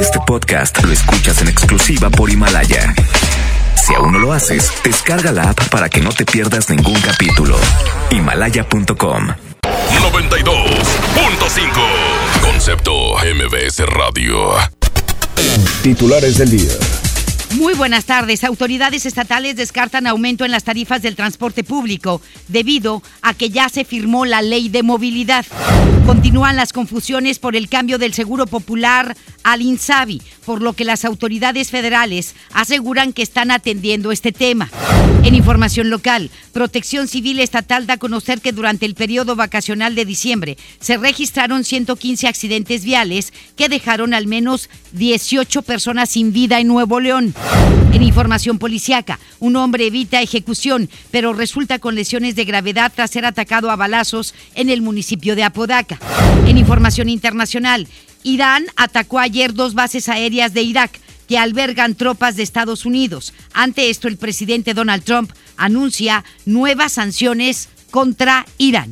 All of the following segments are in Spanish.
Este podcast lo escuchas en exclusiva por Himalaya. Si aún no lo haces, descarga la app para que no te pierdas ningún capítulo. Himalaya.com 92.5 Concepto MBS Radio. Titulares del día. Muy buenas tardes. Autoridades estatales descartan aumento en las tarifas del transporte público debido a que ya se firmó la ley de movilidad. Continúan las confusiones por el cambio del Seguro Popular al INSABI, por lo que las autoridades federales aseguran que están atendiendo este tema. En información local, Protección Civil Estatal da a conocer que durante el periodo vacacional de diciembre se registraron 115 accidentes viales que dejaron al menos 18 personas sin vida en Nuevo León. En información policiaca, un hombre evita ejecución, pero resulta con lesiones de gravedad tras ser atacado a balazos en el municipio de Apodaca. En información internacional, Irán atacó ayer dos bases aéreas de Irak que albergan tropas de Estados Unidos. Ante esto, el presidente Donald Trump anuncia nuevas sanciones contra Irán.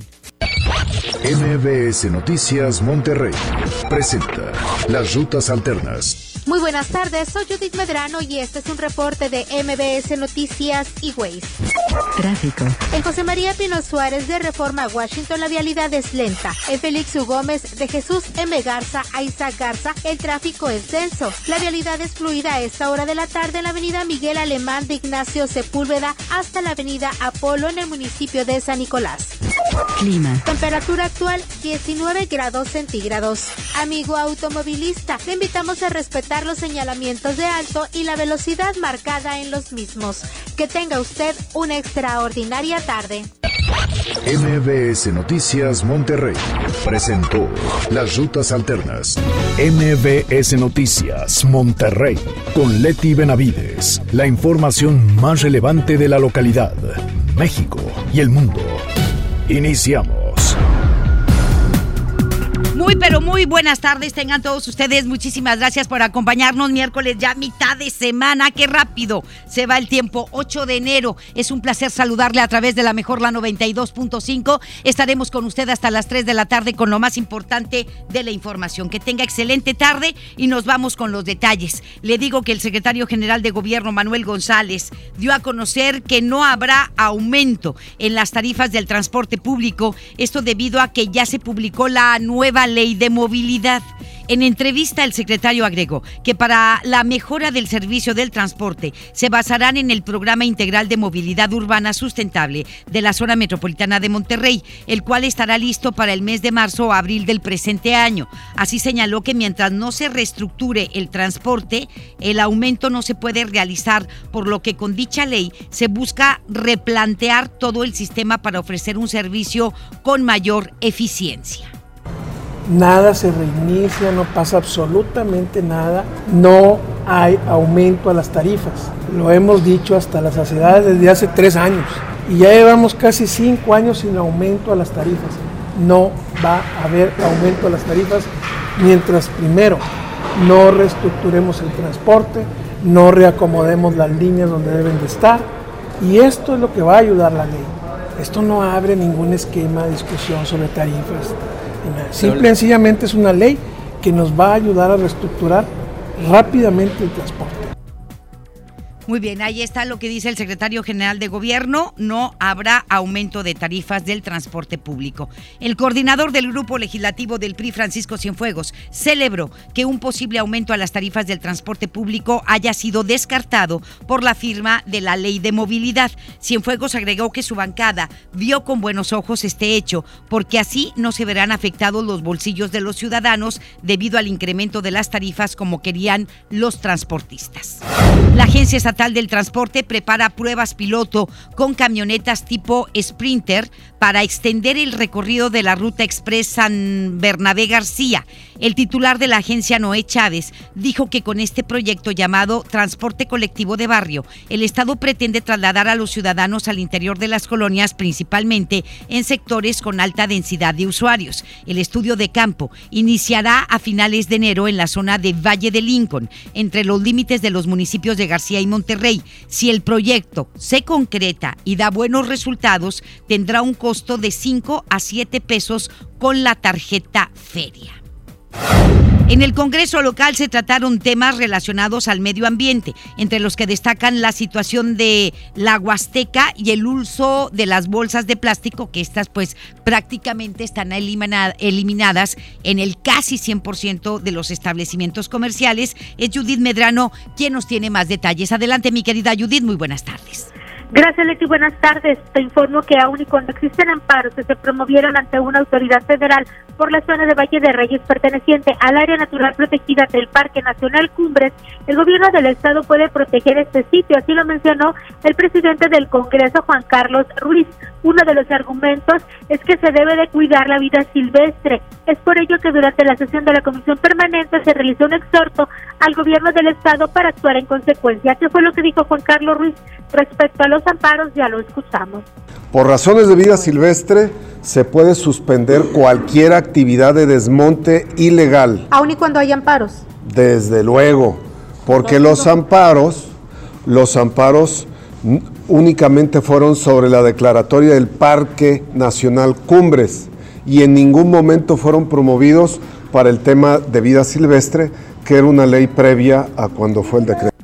MBS Noticias Monterrey presenta Las Rutas Alternas. Muy buenas tardes, soy Judith Medrano y este es un reporte de MBS Noticias y Waze. Tráfico. En José María Pino Suárez de Reforma Washington la vialidad es lenta. En Félix U. Gómez de Jesús M. Garza a Isaac Garza el tráfico es denso. La vialidad es fluida a esta hora de la tarde en la avenida Miguel Alemán de Ignacio Sepúlveda hasta la avenida Apolo en el municipio de San Nicolás. Clima. Temperatura actual 19 grados centígrados. Amigo automovilista, le invitamos a respetar los señalamientos de alto y la velocidad marcada en los mismos. Que tenga usted una extraordinaria tarde. MBS Noticias Monterrey presentó Las Rutas Alternas. MBS Noticias Monterrey con Leti Benavides. La información más relevante de la localidad, México y el mundo. Iniciamos. Pero muy buenas tardes tengan todos ustedes. Muchísimas gracias por acompañarnos. Miércoles ya mitad de semana. Qué rápido se va el tiempo. 8 de enero. Es un placer saludarle a través de la mejor la 92.5. Estaremos con usted hasta las 3 de la tarde con lo más importante de la información. Que tenga excelente tarde y nos vamos con los detalles. Le digo que el secretario general de gobierno, Manuel González, dio a conocer que no habrá aumento en las tarifas del transporte público. Esto debido a que ya se publicó la nueva ley de movilidad. En entrevista, el secretario agregó que para la mejora del servicio del transporte se basarán en el Programa Integral de Movilidad Urbana Sustentable de la Zona Metropolitana de Monterrey, el cual estará listo para el mes de marzo o abril del presente año. Así señaló que mientras no se reestructure el transporte, el aumento no se puede realizar, por lo que con dicha ley se busca replantear todo el sistema para ofrecer un servicio con mayor eficiencia nada se reinicia, no pasa absolutamente nada, no hay aumento a las tarifas. Lo hemos dicho hasta las saciedades desde hace tres años y ya llevamos casi cinco años sin aumento a las tarifas. No va a haber aumento a las tarifas mientras primero no reestructuremos el transporte, no reacomodemos las líneas donde deben de estar y esto es lo que va a ayudar la ley. Esto no abre ningún esquema de discusión sobre tarifas. Simple y sencillamente es una ley que nos va a ayudar a reestructurar rápidamente el transporte. Muy bien, ahí está lo que dice el secretario general de gobierno. No habrá aumento de tarifas del transporte público. El coordinador del grupo legislativo del PRI, Francisco Cienfuegos, celebró que un posible aumento a las tarifas del transporte público haya sido descartado por la firma de la ley de movilidad. Cienfuegos agregó que su bancada vio con buenos ojos este hecho, porque así no se verán afectados los bolsillos de los ciudadanos debido al incremento de las tarifas como querían los transportistas. La Agencia Estatal del Transporte prepara pruebas piloto con camionetas tipo Sprinter para extender el recorrido de la ruta express San Bernabé García. El titular de la agencia Noé Chávez dijo que con este proyecto llamado Transporte Colectivo de Barrio, el Estado pretende trasladar a los ciudadanos al interior de las colonias, principalmente en sectores con alta densidad de usuarios. El estudio de campo iniciará a finales de enero en la zona de Valle de Lincoln, entre los límites de los municipios de García y Monterrey. Si el proyecto se concreta y da buenos resultados, tendrá un costo de 5 a 7 pesos con la tarjeta feria. En el Congreso local se trataron temas relacionados al medio ambiente, entre los que destacan la situación de la Huasteca y el uso de las bolsas de plástico, que estas pues prácticamente están eliminadas en el casi 100% de los establecimientos comerciales. Es Judith Medrano quien nos tiene más detalles. Adelante, mi querida Judith, muy buenas tardes. Gracias, Leti. Buenas tardes. Te informo que aún y cuando existen amparos que se promovieron ante una autoridad federal por la zona de Valle de Reyes perteneciente al área natural protegida del Parque Nacional Cumbres, el gobierno del estado puede proteger este sitio. Así lo mencionó el presidente del Congreso, Juan Carlos Ruiz. Uno de los argumentos es que se debe de cuidar la vida silvestre. Es por ello que durante la sesión de la Comisión Permanente se realizó un exhorto al gobierno del estado para actuar en consecuencia. ¿Qué fue lo que dijo Juan Carlos Ruiz respecto a los amparos? Ya lo escuchamos. Por razones de vida silvestre se puede suspender cualquier actividad de desmonte ilegal. Aun y cuando hay amparos. Desde luego, porque los amparos, los amparos únicamente fueron sobre la declaratoria del Parque Nacional Cumbres y en ningún momento fueron promovidos para el tema de vida silvestre, que era una ley previa a cuando fue el decreto.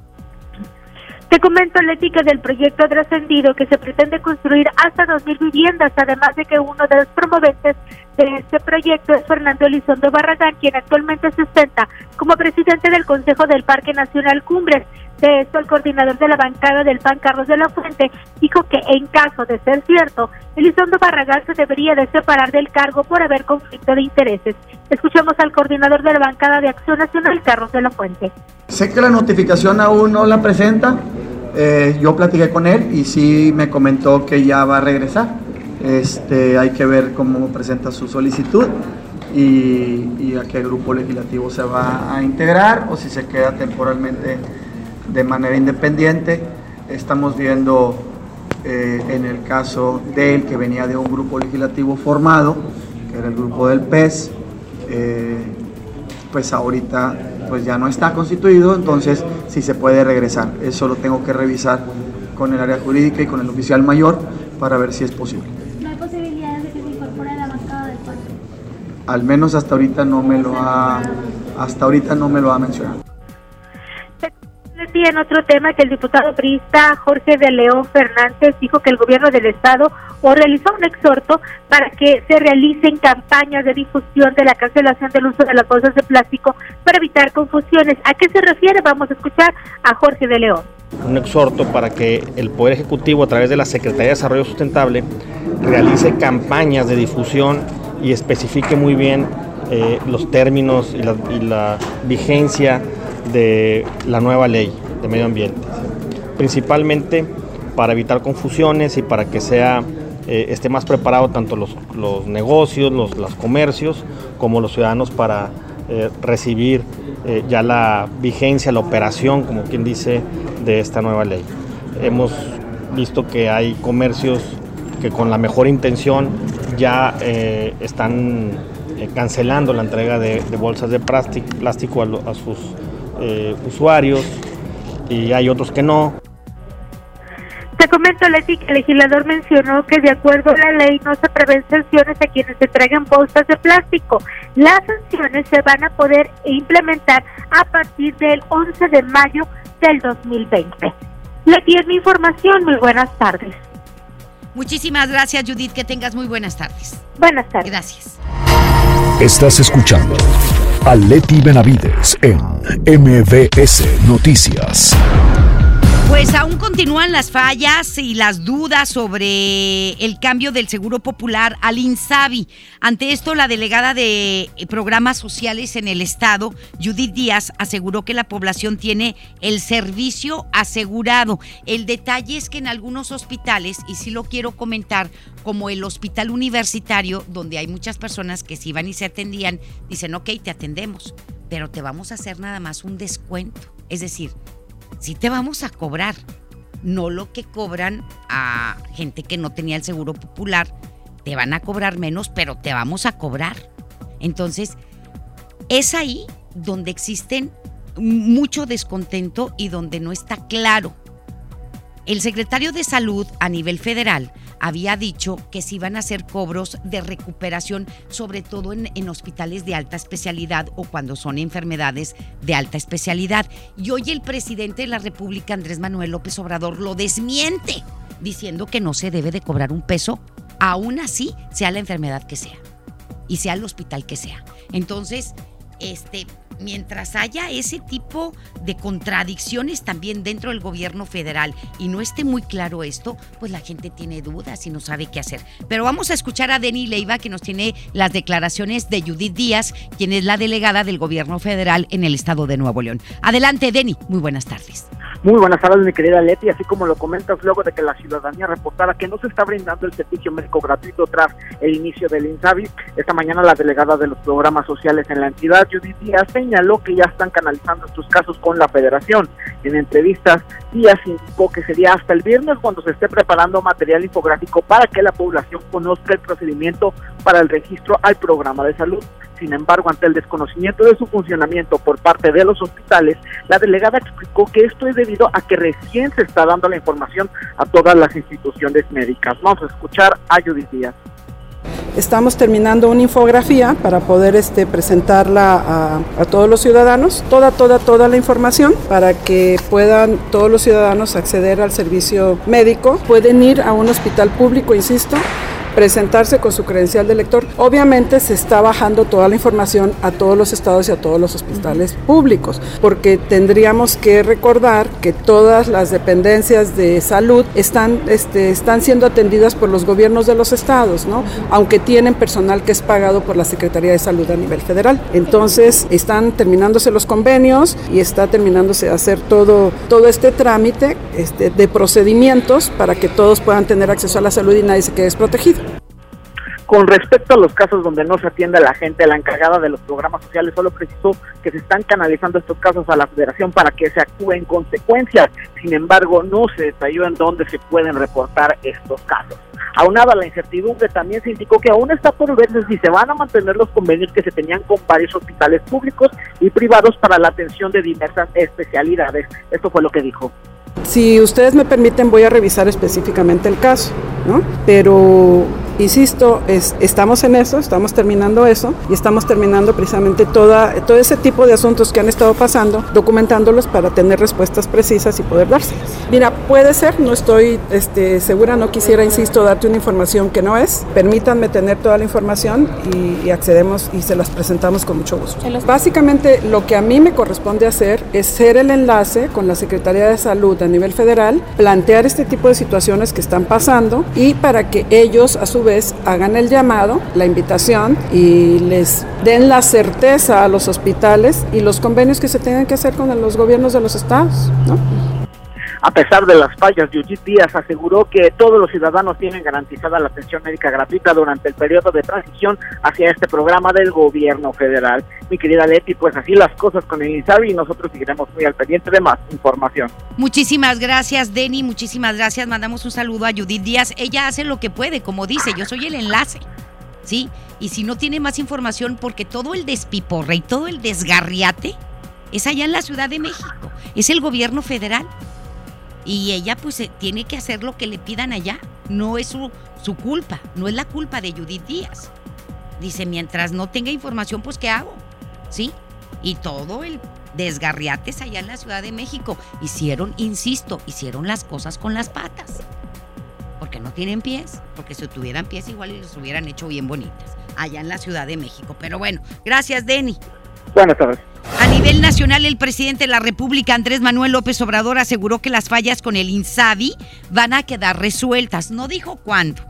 Te comento, Leti, que del proyecto trascendido que se pretende construir hasta 2.000 viviendas, además de que uno de los promoventes de este proyecto es Fernando Elizondo Barragán, quien actualmente se ostenta como presidente del Consejo del Parque Nacional Cumbres. De esto, el coordinador de la bancada del PAN, Carlos de la Fuente, dijo que en caso de ser cierto, Elizondo Barragán se debería de separar del cargo por haber conflicto de intereses. Escuchemos al coordinador de la bancada de Acción Nacional, Carlos de la Fuente. Sé que la notificación aún no la presenta. Eh, yo platiqué con él y sí me comentó que ya va a regresar. Este, hay que ver cómo presenta su solicitud y a qué grupo legislativo se va a integrar o si se queda temporalmente de manera independiente. Estamos viendo eh, en el caso de él que venía de un grupo legislativo formado, que era el grupo del PES, eh, pues ahorita pues ya no está constituido, entonces sí se puede regresar. Eso lo tengo que revisar con el área jurídica y con el oficial mayor para ver si es posible. ¿No hay posibilidades de que se incorpore a la bancada del PAN? Al menos hasta ahorita no me lo ha, hasta ahorita no me lo ha mencionado en otro tema que el diputado priista Jorge de León Fernández dijo que el gobierno del estado o realizó un exhorto para que se realicen campañas de difusión de la cancelación del uso de las bolsas de plástico para evitar confusiones. ¿A qué se refiere? Vamos a escuchar a Jorge de León. Un exhorto para que el Poder Ejecutivo a través de la Secretaría de Desarrollo Sustentable realice campañas de difusión y especifique muy bien eh, los términos y la, y la vigencia de la nueva ley de medio ambiente, principalmente para evitar confusiones y para que sea eh, esté más preparado tanto los, negocios, los, comercios, como los ciudadanos para eh, recibir eh, ya la vigencia, la operación, como quien dice, de esta nueva ley. Hemos visto que hay comercios que con la mejor intención ya están cancelando la entrega de, bolsas de plástico, a sus usuarios y hay otros que no. Te comento, Leti, que el legislador mencionó que de acuerdo a la ley no se prevén sanciones a quienes entreguen bolsas de plástico. Las sanciones se van a poder implementar a partir del 11 de mayo del 2020. Leti, es mi información. Muy buenas tardes. Muchísimas gracias, Judith. Que tengas muy buenas tardes. Buenas tardes. Gracias. Estás escuchando a Leti Benavides en MBS Noticias. Pues aún continúan las fallas y las dudas sobre el cambio del Seguro Popular al INSABI. Ante esto, la delegada de programas sociales en el Estado, Judith Díaz, aseguró que la población tiene el servicio asegurado. El detalle es que en algunos hospitales, y sí lo quiero comentar, como el hospital universitario, donde hay muchas personas que se iban y se atendían, dicen, ok, te atendemos, pero te vamos a hacer nada más un descuento. Es decir, sí te vamos a cobrar, no lo que cobran a gente que no tenía el seguro popular, te van a cobrar menos, pero te vamos a cobrar. Entonces, es ahí donde existen mucho descontento y donde no está claro. El secretario de Salud a nivel federal había dicho que se iban a hacer cobros de recuperación, sobre todo en, en hospitales de alta especialidad o cuando son enfermedades de alta especialidad. Y hoy el presidente de la República, Andrés Manuel López Obrador, lo desmiente, diciendo que no se debe de cobrar un peso, aún así sea la enfermedad que sea y sea el hospital que sea. Entonces, este, mientras haya ese tipo de contradicciones también dentro del gobierno federal y no esté muy claro esto, pues la gente tiene dudas y no sabe qué hacer. Pero vamos a escuchar a Deni Leiva que nos tiene las declaraciones de Judith Díaz, quien es la delegada del gobierno federal en el estado de Nuevo León. Adelante, Deni. Muy buenas tardes. Muy buenas tardes, mi querida Leti. Así como lo comentas luego de que la ciudadanía reportara que no se está brindando el servicio médico gratuito tras el inicio del INSABI, esta mañana la delegada de los programas sociales en la entidad, Judith Díaz, señaló que ya están canalizando estos casos con la federación. En entrevistas, Díaz indicó que sería hasta el viernes cuando se esté preparando material infográfico para que la población conozca el procedimiento para el registro al programa de salud. Sin embargo, ante el desconocimiento de su funcionamiento por parte de los hospitales, la delegada explicó que esto es debido a que recién se está dando la información a todas las instituciones médicas. Vamos a escuchar a Judith Díaz. Estamos terminando una infografía para poder este, presentarla a, a, todos los ciudadanos, toda, toda, toda la información para que puedan todos los ciudadanos acceder al servicio médico. Pueden ir a un hospital público, insisto, presentarse con su credencial de lector. Obviamente se está bajando toda la información a todos los estados y a todos los hospitales públicos, porque tendríamos que recordar que todas las dependencias de salud están, este, están siendo atendidas por los gobiernos de los estados, ¿no? aunque tienen personal que es pagado por la Secretaría de Salud a nivel federal. Entonces están terminándose los convenios y está terminándose de hacer todo, todo este trámite este, de procedimientos para que todos puedan tener acceso a la salud y nadie se quede desprotegido. Con respecto a los casos donde no se atiende a la gente, la encargada de los programas sociales solo precisó que se están canalizando estos casos a la federación para que se actúe en consecuencia. Sin embargo, no se detalló en dónde se pueden reportar estos casos. Aunada la incertidumbre, también se indicó que aún está por verse si se van a mantener los convenios que se tenían con varios hospitales públicos y privados para la atención de diversas especialidades. Esto fue lo que dijo. Si ustedes me permiten, voy a revisar específicamente el caso, ¿no? Pero insisto, es, estamos en eso, estamos terminando eso y estamos terminando precisamente toda, todo ese tipo de asuntos que han estado pasando, documentándolos para tener respuestas precisas y poder dárselas. Mira, puede ser, no estoy este, segura, no quisiera, insisto, darte una información que no es. Permítanme tener toda la información y, y accedemos y se las presentamos con mucho gusto. Básicamente, lo que a mí me corresponde hacer es ser el enlace con la Secretaría de Salud a nivel federal, plantear este tipo de situaciones que están pasando y para que ellos a su vez hagan el llamado, la invitación y les den la certeza a los hospitales y los convenios que se tengan que hacer con los gobiernos de los estados. A pesar de las fallas, Judith Díaz aseguró que todos los ciudadanos tienen garantizada la atención médica gratuita durante el periodo de transición hacia este programa del gobierno federal. Mi querida Leti, pues así las cosas con el INSABI y nosotros seguiremos muy al pendiente de más información. Muchísimas gracias, Denny, muchísimas gracias. Mandamos un saludo a Judith Díaz. Ella hace lo que puede, como dice, yo soy el enlace. ¿Sí? Y si no tiene más información, porque todo el despiporre y todo el desgarriate es allá en la Ciudad de México, es el gobierno federal y ella pues tiene que hacer lo que le pidan allá. No es su, su, culpa, no es la culpa de Judith Díaz. Dice, mientras no tenga información, pues ¿qué hago? ¿Sí? Y todo el desgarriate es allá en la Ciudad de México. Hicieron, insisto, hicieron las cosas con las patas. Porque no tienen pies, porque si tuvieran pies igual y los hubieran hecho bien bonitas. Allá en la Ciudad de México. Pero bueno, gracias, Denny. Buenas tardes. A nivel nacional, el presidente de la República, Andrés Manuel López Obrador, aseguró que las fallas con el INSABI van a quedar resueltas. No dijo cuándo.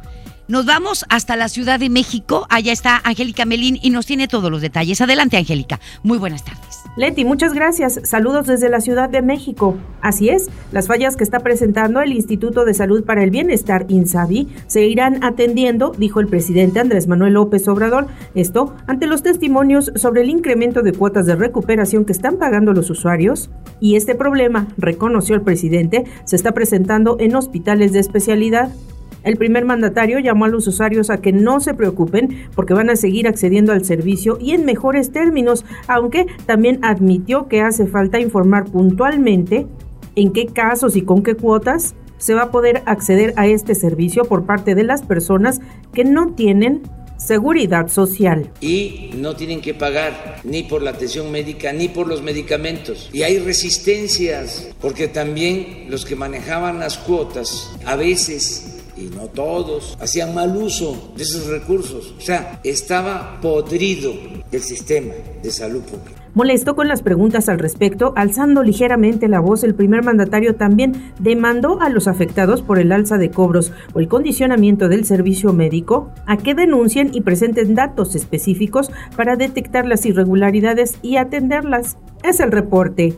Nos vamos hasta la Ciudad de México. Allá está Angélica Melín y nos tiene todos los detalles. Adelante, Angélica. Muy buenas tardes. Leti, muchas gracias. Saludos desde la Ciudad de México. Así es, las fallas que está presentando el Instituto de Salud para el Bienestar, INSABI, se irán atendiendo, dijo el presidente Andrés Manuel López Obrador. Esto ante los testimonios sobre el incremento de cuotas de recuperación que están pagando los usuarios. Y este problema, reconoció el presidente, se está presentando en hospitales de especialidad. El primer mandatario llamó a los usuarios a que no se preocupen porque van a seguir accediendo al servicio y en mejores términos, aunque también admitió que hace falta informar puntualmente en qué casos y con qué cuotas se va a poder acceder a este servicio por parte de las personas que no tienen seguridad social. Y no tienen que pagar ni por la atención médica ni por los medicamentos. Y hay resistencias, porque también los que manejaban las cuotas a veces y no todos, hacían mal uso de esos recursos. O sea, estaba podrido el sistema de salud pública. Molesto con las preguntas al respecto, alzando ligeramente la voz, el primer mandatario también demandó a los afectados por el alza de cobros o el condicionamiento del servicio médico a que denuncien y presenten datos específicos para detectar las irregularidades y atenderlas. Es el reporte.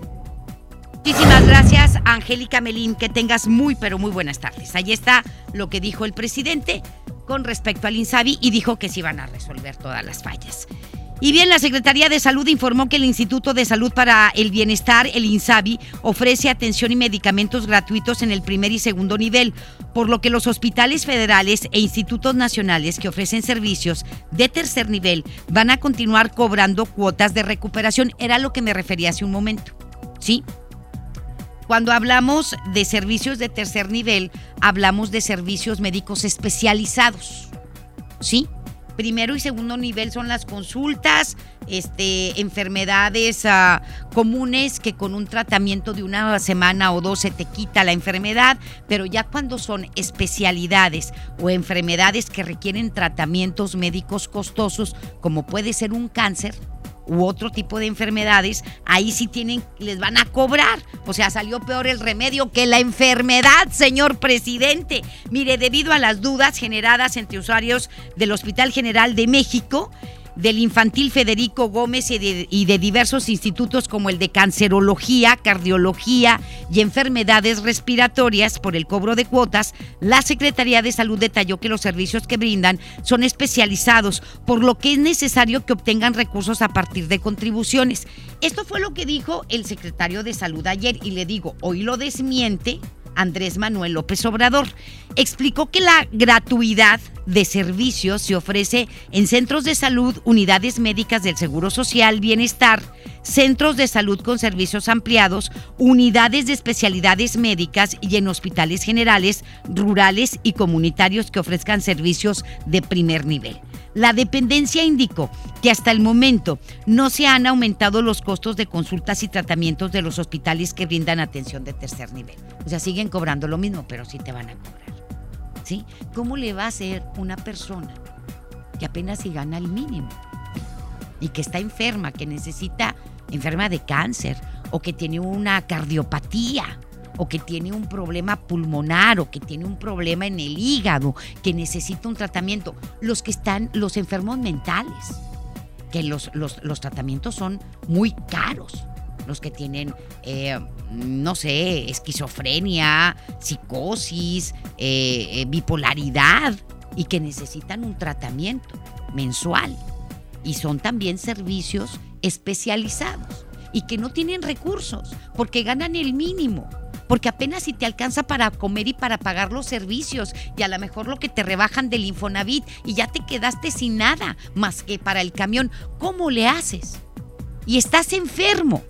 Muchísimas gracias, Angélica Melín. Que tengas muy, pero muy buenas tardes. Ahí está lo que dijo el presidente con respecto al INSABI y dijo que se iban a resolver todas las fallas. Y bien, la Secretaría de Salud informó que el Instituto de Salud para el Bienestar, el INSABI, ofrece atención y medicamentos gratuitos en el primer y segundo nivel, por lo que los hospitales federales e institutos nacionales que ofrecen servicios de tercer nivel van a continuar cobrando cuotas de recuperación. Era lo que me refería hace un momento. ¿Sí? Cuando hablamos de servicios de tercer nivel, hablamos de servicios médicos especializados. ¿Sí? primero y segundo nivel son las consultas, este, enfermedades ah, comunes que con un tratamiento de una semana o dos se te quita la enfermedad, pero ya cuando son especialidades o enfermedades que requieren tratamientos médicos costosos, como puede ser un cáncer, u otro tipo de enfermedades, ahí sí tienen, les van a cobrar. O sea, salió peor el remedio que la enfermedad, señor presidente. Mire, debido a las dudas generadas entre usuarios del Hospital General de México, del infantil Federico Gómez y de, diversos institutos como el de cancerología, cardiología y enfermedades respiratorias por el cobro de cuotas, la Secretaría de Salud detalló que los servicios que brindan son especializados, por lo que es necesario que obtengan recursos a partir de contribuciones. Esto fue lo que dijo el secretario de Salud ayer y le digo, hoy lo desmiente Andrés Manuel López Obrador. Explicó que la gratuidad de servicios se ofrece en centros de salud, unidades médicas del Seguro Social, Bienestar, centros de salud con servicios ampliados, unidades de especialidades médicas y en hospitales generales, rurales y comunitarios que ofrezcan servicios de primer nivel. La dependencia indicó que hasta el momento no se han aumentado los costos de consultas y tratamientos de los hospitales que brindan atención de tercer nivel. O sea, siguen cobrando lo mismo, pero sí te van a cobrar. ¿Sí? ¿Cómo le va a hacer una persona que apenas si gana el mínimo y que está enferma, que necesita, enferma de cáncer o que tiene una cardiopatía? O que tiene un problema pulmonar o que tiene un problema en el hígado, que necesita un tratamiento. Los que están, los enfermos mentales, que los, los, tratamientos son muy caros. Los que tienen, eh, no sé, esquizofrenia, psicosis, eh, eh, bipolaridad y que necesitan un tratamiento mensual. Y son también servicios especializados y que no tienen recursos porque ganan el mínimo porque apenas si te alcanza para comer y para pagar los servicios y a lo mejor lo que te rebajan del Infonavit y ya te quedaste sin nada más que para el camión, ¿cómo le haces? Y estás enfermo.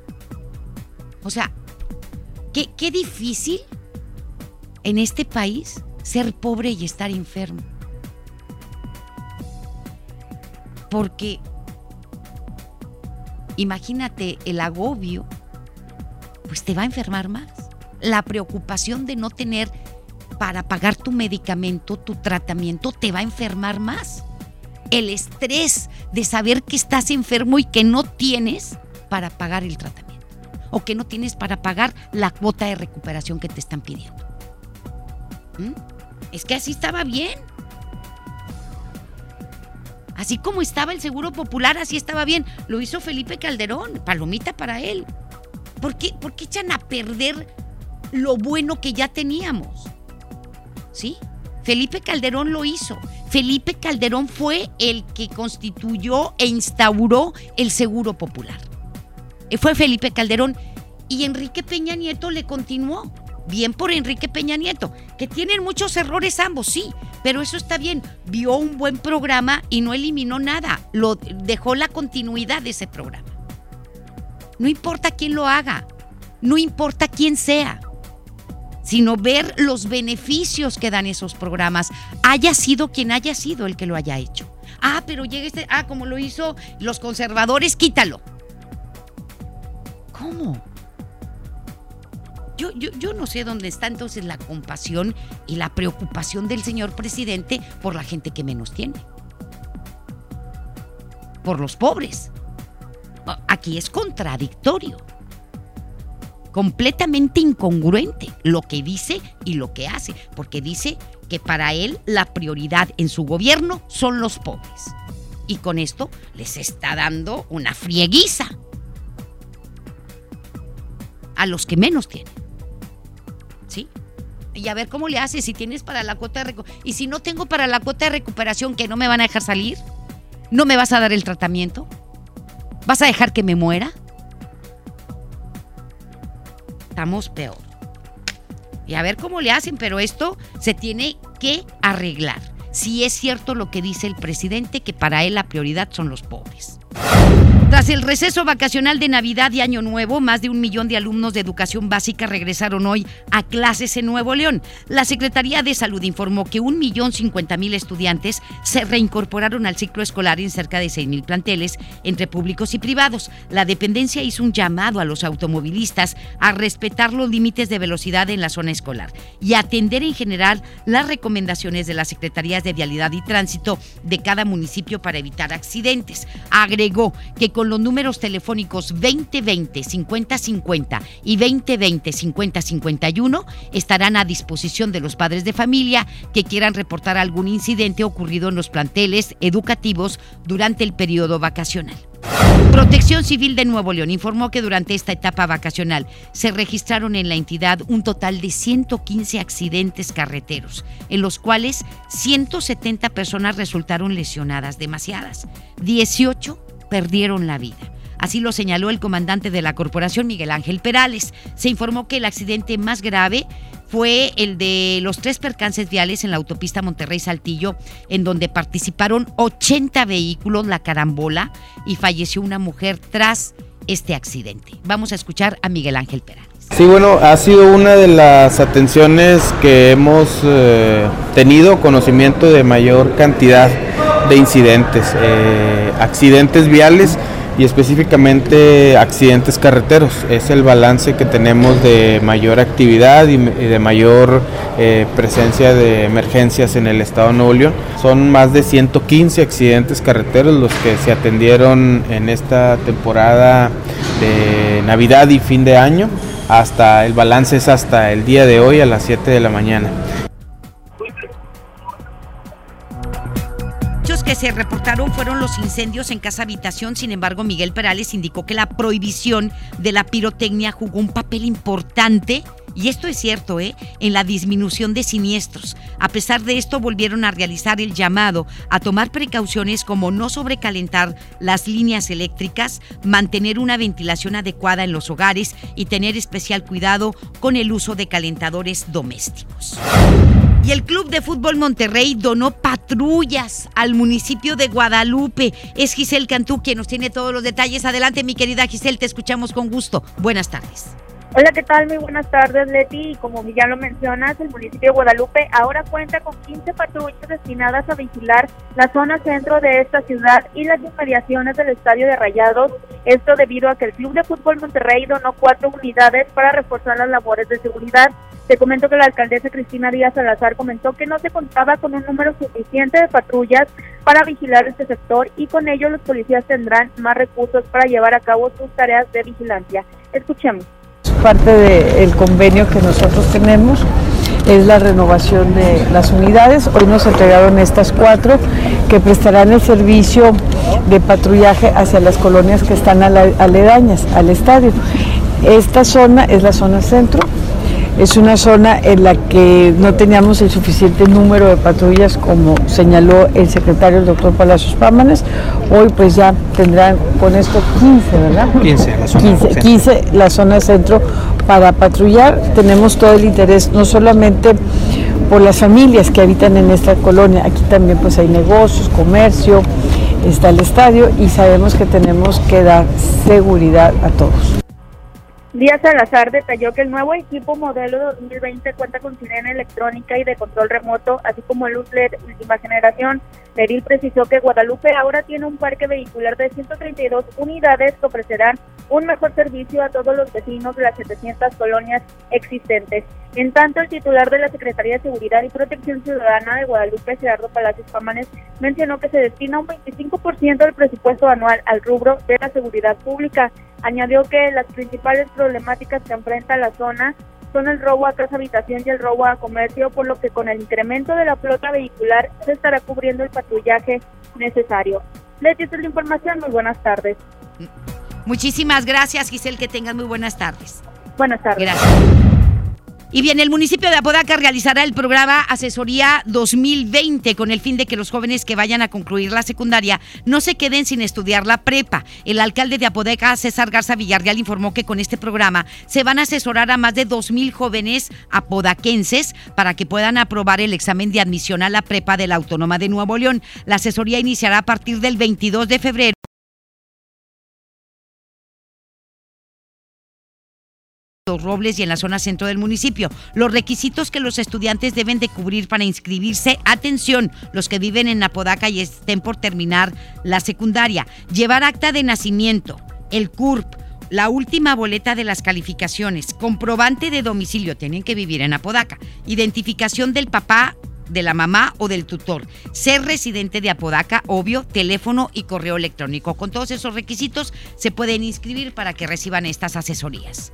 O sea, qué, qué difícil en este país ser pobre y estar enfermo. Porque imagínate el agobio, pues te va a enfermar más la preocupación de no tener para pagar tu medicamento, tu tratamiento, te va a enfermar más. El estrés de saber que estás enfermo y que no tienes para pagar el tratamiento. O que no tienes para pagar la cuota de recuperación que te están pidiendo. ¿Mm? Es que así estaba bien. Así como estaba el Seguro Popular, así estaba bien. Lo hizo Felipe Calderón, palomita para él. ¿Por qué, ¿Por qué echan a perder lo bueno que ya teníamos. ¿Sí? Felipe Calderón lo hizo. Felipe Calderón fue el que constituyó e instauró el Seguro Popular. Eh, fue Felipe Calderón y Enrique Peña Nieto le continuó. Bien por Enrique Peña Nieto, que tienen muchos errores ambos, sí, pero eso está bien. Vio un buen programa y no eliminó nada, lo dejó la continuidad de ese programa. No importa quién lo haga, no importa quién sea sino ver los beneficios que dan esos programas, haya sido quien haya sido el que lo haya hecho. Ah, pero llega este, ah, como lo hizo los conservadores, quítalo. ¿Cómo? Yo, yo, yo, no sé dónde está entonces la compasión y la preocupación del señor presidente por la gente que menos tiene. Por los pobres. Aquí es contradictorio. Completamente incongruente lo que dice y lo que hace. Porque dice que para él la prioridad en su gobierno son los pobres. Y con esto les está dando una frieguiza a los que menos tienen. ¿Sí? Y a ver cómo le hace si tienes para la cuota de y si no tengo para la cuota de recuperación que no me van a dejar salir, no me vas a dar el tratamiento, vas a dejar que me muera. Peor. Y a ver cómo le hacen, pero esto se tiene que arreglar. Si es cierto lo que dice el presidente, que para él la prioridad son los pobres. Tras el receso vacacional de Navidad y Año Nuevo, más de un millón de alumnos de educación básica regresaron hoy a clases en Nuevo León. La Secretaría de Salud informó que un millón cincuenta mil estudiantes se reincorporaron al ciclo escolar en cerca de seis mil planteles entre públicos y privados. La dependencia hizo un llamado a los automovilistas a respetar los límites de velocidad en la zona escolar y atender en general las recomendaciones de las Secretarías de Vialidad y Tránsito de cada municipio para evitar accidentes. Agregó que con los números telefónicos 2020-5050 y 2020-5051 estarán a disposición de los padres de familia que quieran reportar algún incidente ocurrido en los planteles educativos durante el periodo vacacional. Protección Civil de Nuevo León informó que durante esta etapa vacacional se registraron en la entidad un total de 115 accidentes carreteros, en los cuales 170 personas resultaron lesionadas, demasiadas. 18 perdieron la vida. Así lo señaló el comandante de la corporación, Miguel Ángel Perales. Se informó que el accidente más grave fue el de los tres percances viales en la autopista Monterrey-Saltillo, en donde participaron 80 vehículos, la carambola, y falleció una mujer tras este accidente. Vamos a escuchar a Miguel Ángel Perales. Sí, bueno, ha sido una de las atenciones que hemos eh, tenido conocimiento de mayor cantidad de incidentes, eh, accidentes viales y específicamente accidentes carreteros. Es el balance que tenemos de mayor actividad y de mayor eh, presencia de emergencias en el estado de Nuevo León. Son más de 115 accidentes carreteros los que se atendieron en esta temporada de Navidad y fin de año. Hasta el balance es hasta el día de hoy a las 7 de la mañana. Se reportaron fueron los incendios en casa habitación. Sin embargo, Miguel Perales indicó que la prohibición de la pirotecnia jugó un papel importante. Y esto es cierto, ¿eh? En la disminución de siniestros. A pesar de esto, volvieron a realizar el llamado a tomar precauciones como no sobrecalentar las líneas eléctricas, mantener una ventilación adecuada en los hogares y tener especial cuidado con el uso de calentadores domésticos. Y el Club de Fútbol Monterrey donó patrullas al municipio de Guadalupe. Es Giselle Cantú quien nos tiene todos los detalles. Adelante, mi querida Giselle, te escuchamos con gusto. Buenas tardes. Hola, ¿qué tal? Muy buenas tardes, Leti. Y como ya lo mencionas, el municipio de Guadalupe ahora cuenta con 15 patrullas destinadas a vigilar la zona centro de esta ciudad y las inmediaciones del estadio de Rayados. Esto debido a que el Club de Fútbol Monterrey donó cuatro unidades para reforzar las labores de seguridad. Te comento que la alcaldesa Cristina Díaz Salazar comentó que no se contaba con un número suficiente de patrullas para vigilar este sector y con ello los policías tendrán más recursos para llevar a cabo sus tareas de vigilancia. Escuchemos parte del convenio que nosotros tenemos es la renovación de las unidades. Hoy nos entregaron estas cuatro que prestarán el servicio de patrullaje hacia las colonias que están aledañas al estadio. Esta zona es la zona centro, es una zona en la que no teníamos el suficiente número de patrullas como señaló el secretario el doctor Palacios Pámanes. Hoy pues ya tendrán con esto 15, ¿verdad? 15, la zona 15, 15 la zona centro para patrullar. Tenemos todo el interés, no solamente por las familias que habitan en esta colonia, aquí también pues hay negocios, comercio, está el estadio y sabemos que tenemos que dar seguridad a todos. Díaz Salazar detalló que el nuevo equipo modelo 2020 cuenta con sirena electrónica y de control remoto, así como luz LED última generación. Peril precisó que Guadalupe ahora tiene un parque vehicular de 132 unidades que ofrecerán un mejor servicio a todos los vecinos de las 700 colonias existentes. En tanto, el titular de la Secretaría de Seguridad y Protección Ciudadana de Guadalupe, Gerardo Palacios Pamanes, mencionó que se destina un 25% del presupuesto anual al rubro de la seguridad pública. Añadió que las principales problemáticas que enfrenta la zona son el robo a casa habitación y el robo a comercio, por lo que con el incremento de la flota vehicular se estará cubriendo el patrullaje necesario. Leti, esta es la información. Muy buenas tardes. Muchísimas gracias, Giselle. Que tengas muy buenas tardes. Buenas tardes. Gracias. Y bien, el municipio de Apodaca realizará el programa Asesoría 2020 con el fin de que los jóvenes que vayan a concluir la secundaria no se queden sin estudiar la prepa. El alcalde de Apodaca, César Garza Villarreal, informó que con este programa se van a asesorar a más de 2.000 jóvenes apodaquenses para que puedan aprobar el examen de admisión a la prepa de la Autónoma de Nuevo León. La asesoría iniciará a partir del 22 de febrero. Robles y en la zona centro del municipio. Los requisitos que los estudiantes deben de cubrir para inscribirse, atención, los que viven en Apodaca y estén por terminar la secundaria, llevar acta de nacimiento, el CURP, la última boleta de las calificaciones, comprobante de domicilio, tienen que vivir en Apodaca, identificación del papá de la mamá o del tutor, ser residente de Apodaca, obvio, teléfono y correo electrónico. Con todos esos requisitos se pueden inscribir para que reciban estas asesorías.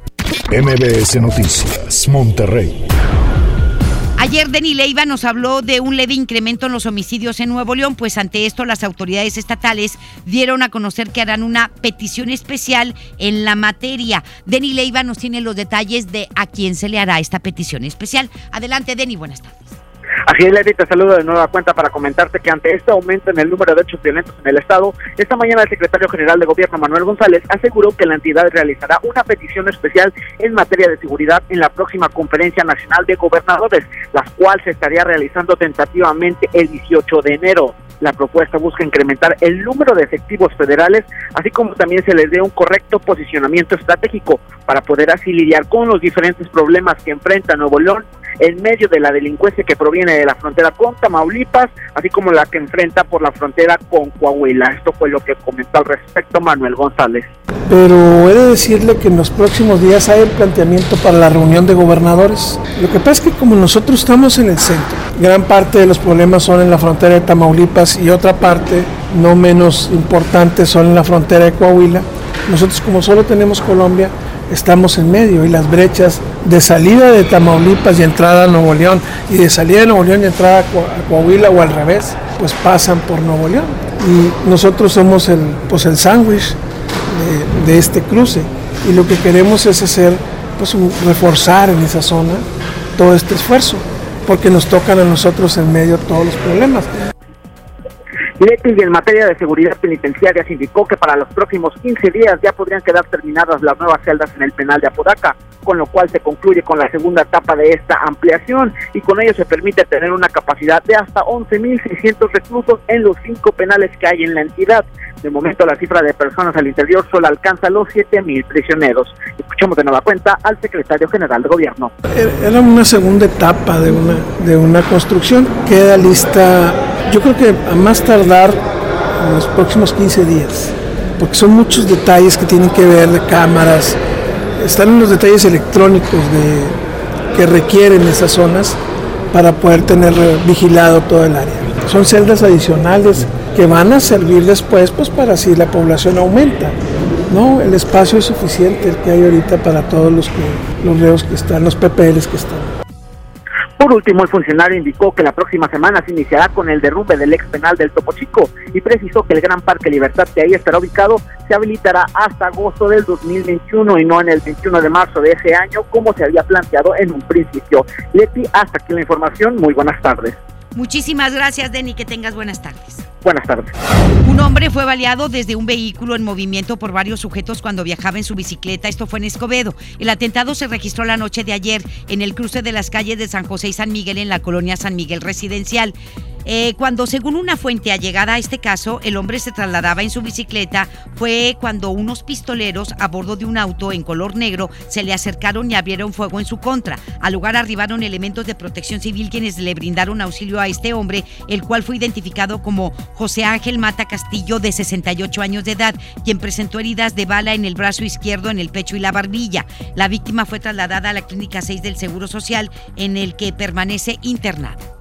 MBS Noticias, Monterrey. Ayer Denny Leiva nos habló de un leve incremento en los homicidios en Nuevo León, pues ante esto las autoridades estatales dieron a conocer que harán una petición especial en la materia. Denny Leiva nos tiene los detalles de a quién se le hará esta petición especial. Adelante, Denny, buenas tardes. Así es, Leti, te saludo de nueva cuenta para comentarte que ante este aumento en el número de hechos violentos en el Estado, esta mañana el secretario general de Gobierno, Manuel González, aseguró que la entidad realizará una petición especial en materia de seguridad en la próxima Conferencia Nacional de Gobernadores, la cual se estaría realizando tentativamente el 18 de enero. La propuesta busca incrementar el número de efectivos federales, así como también se les dé un correcto posicionamiento estratégico para poder así lidiar con los diferentes problemas que enfrenta Nuevo León en medio de la delincuencia que proviene de la frontera con Tamaulipas, así como la que enfrenta por la frontera con Coahuila. Esto fue lo que comentó al respecto Manuel González. Pero he de decirle que en los próximos días hay el planteamiento para la reunión de gobernadores. Lo que pasa es que como nosotros estamos en el centro, gran parte de los problemas son en la frontera de Tamaulipas y otra parte, no menos importante, son en la frontera de Coahuila. Nosotros como solo tenemos Colombia, estamos en medio y las brechas de salida de Tamaulipas y entrada a Nuevo León y de salida de Nuevo León y entrada a Coahuila o al revés, pues pasan por Nuevo León. Y nosotros somos el, pues el sándwich de, este cruce y lo que queremos es hacer, pues reforzar en esa zona todo este esfuerzo, porque nos tocan a nosotros en medio todos los problemas. Leti, en materia de seguridad penitenciaria, se indicó que para los próximos 15 días ya podrían quedar terminadas las nuevas celdas en el penal de Apodaca, con lo cual se concluye con la segunda etapa de esta ampliación y con ello se permite tener una capacidad de hasta 11.600 reclusos en los cinco penales que hay en la entidad. De momento la cifra de personas al interior solo alcanza los 7.000 prisioneros. Escuchamos de nueva cuenta al secretario general de gobierno. Era una segunda etapa de una, de una construcción. Queda lista, yo creo que a más tardar en los próximos 15 días, porque son muchos detalles que tienen que ver de cámaras, están en los detalles electrónicos de, que requieren esas zonas para poder tener vigilado todo el área. Son celdas adicionales que van a servir después pues para si la población aumenta. No, el espacio es suficiente el que hay ahorita para todos los, los reos que están, los PPLs que están. Por último, el funcionario indicó que la próxima semana se iniciará con el derrumbe del ex penal del Topo Chico y precisó que el Gran Parque Libertad que ahí estará ubicado se habilitará hasta agosto del 2021 y no en el 21 de marzo de ese año como se había planteado en un principio. Leti, hasta aquí la información. Muy buenas tardes. Muchísimas gracias, Denny. Que tengas buenas tardes. Buenas tardes. Un hombre fue baleado desde un vehículo en movimiento por varios sujetos cuando viajaba en su bicicleta. Esto fue en Escobedo. El atentado se registró la noche de ayer en el cruce de las calles de San José y San Miguel en la colonia San Miguel Residencial. Eh, cuando según una fuente allegada a este caso, el hombre se trasladaba en su bicicleta, fue cuando unos pistoleros a bordo de un auto en color negro se le acercaron y abrieron fuego en su contra. Al lugar arribaron elementos de protección civil quienes le brindaron auxilio a este hombre, el cual fue identificado como José Ángel Mata Castillo, de 68 años de edad, quien presentó heridas de bala en el brazo izquierdo, en el pecho y la barbilla. La víctima fue trasladada a la Clínica 6 del Seguro Social, en el que permanece internado.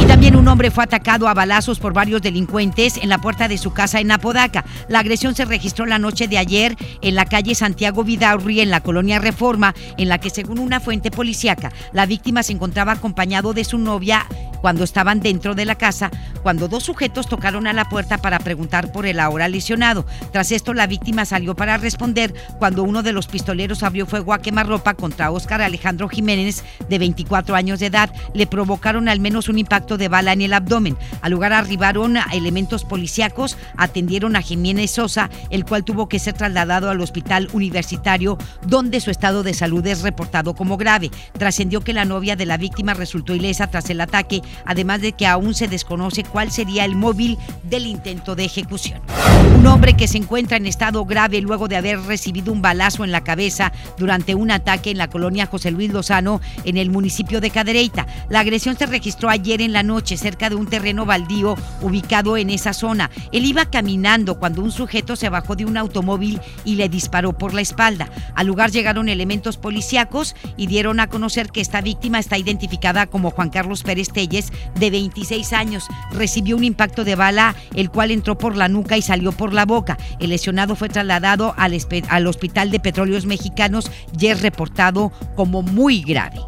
Y también un hombre fue atacado a balazos por varios delincuentes en la puerta de su casa en Apodaca. La agresión se registró la noche de ayer en la calle Santiago Vidaurri, en la colonia Reforma, en la que según una fuente policíaca, la víctima se encontraba acompañado de su novia cuando estaban dentro de la casa, cuando dos sujetos tocaron a la puerta para preguntar por el ahora lesionado. Tras esto, la víctima salió para responder cuando uno de los pistoleros abrió fuego a quemarropa contra Óscar Alejandro Jiménez, de 24 años de edad. Le provocaron al menos un impacto de bala en el abdomen. Al lugar arribaron elementos policíacos, atendieron a Jiménez Sosa, el cual tuvo que ser trasladado al hospital universitario, donde su estado de salud es reportado como grave. Trascendió que la novia de la víctima resultó ilesa tras el ataque, además de que aún se desconoce cuál sería el móvil del intento de ejecución. Un hombre que se encuentra en estado grave luego de haber recibido un balazo en la cabeza durante un ataque en la colonia José Luis Lozano en el municipio de Cadereyta. La agresión se registró ayer en la noche cerca de un terreno baldío ubicado en esa zona. Él iba caminando cuando un sujeto se bajó de un automóvil y le disparó por la espalda. Al lugar llegaron elementos policíacos y dieron a conocer que esta víctima está identificada como Juan Carlos Pérez Telles, de 26 años. Recibió un impacto de bala, el cual entró por la nuca y salió por la boca. El lesionado fue trasladado al, al Hospital de Petróleos Mexicanos y es reportado como muy grave.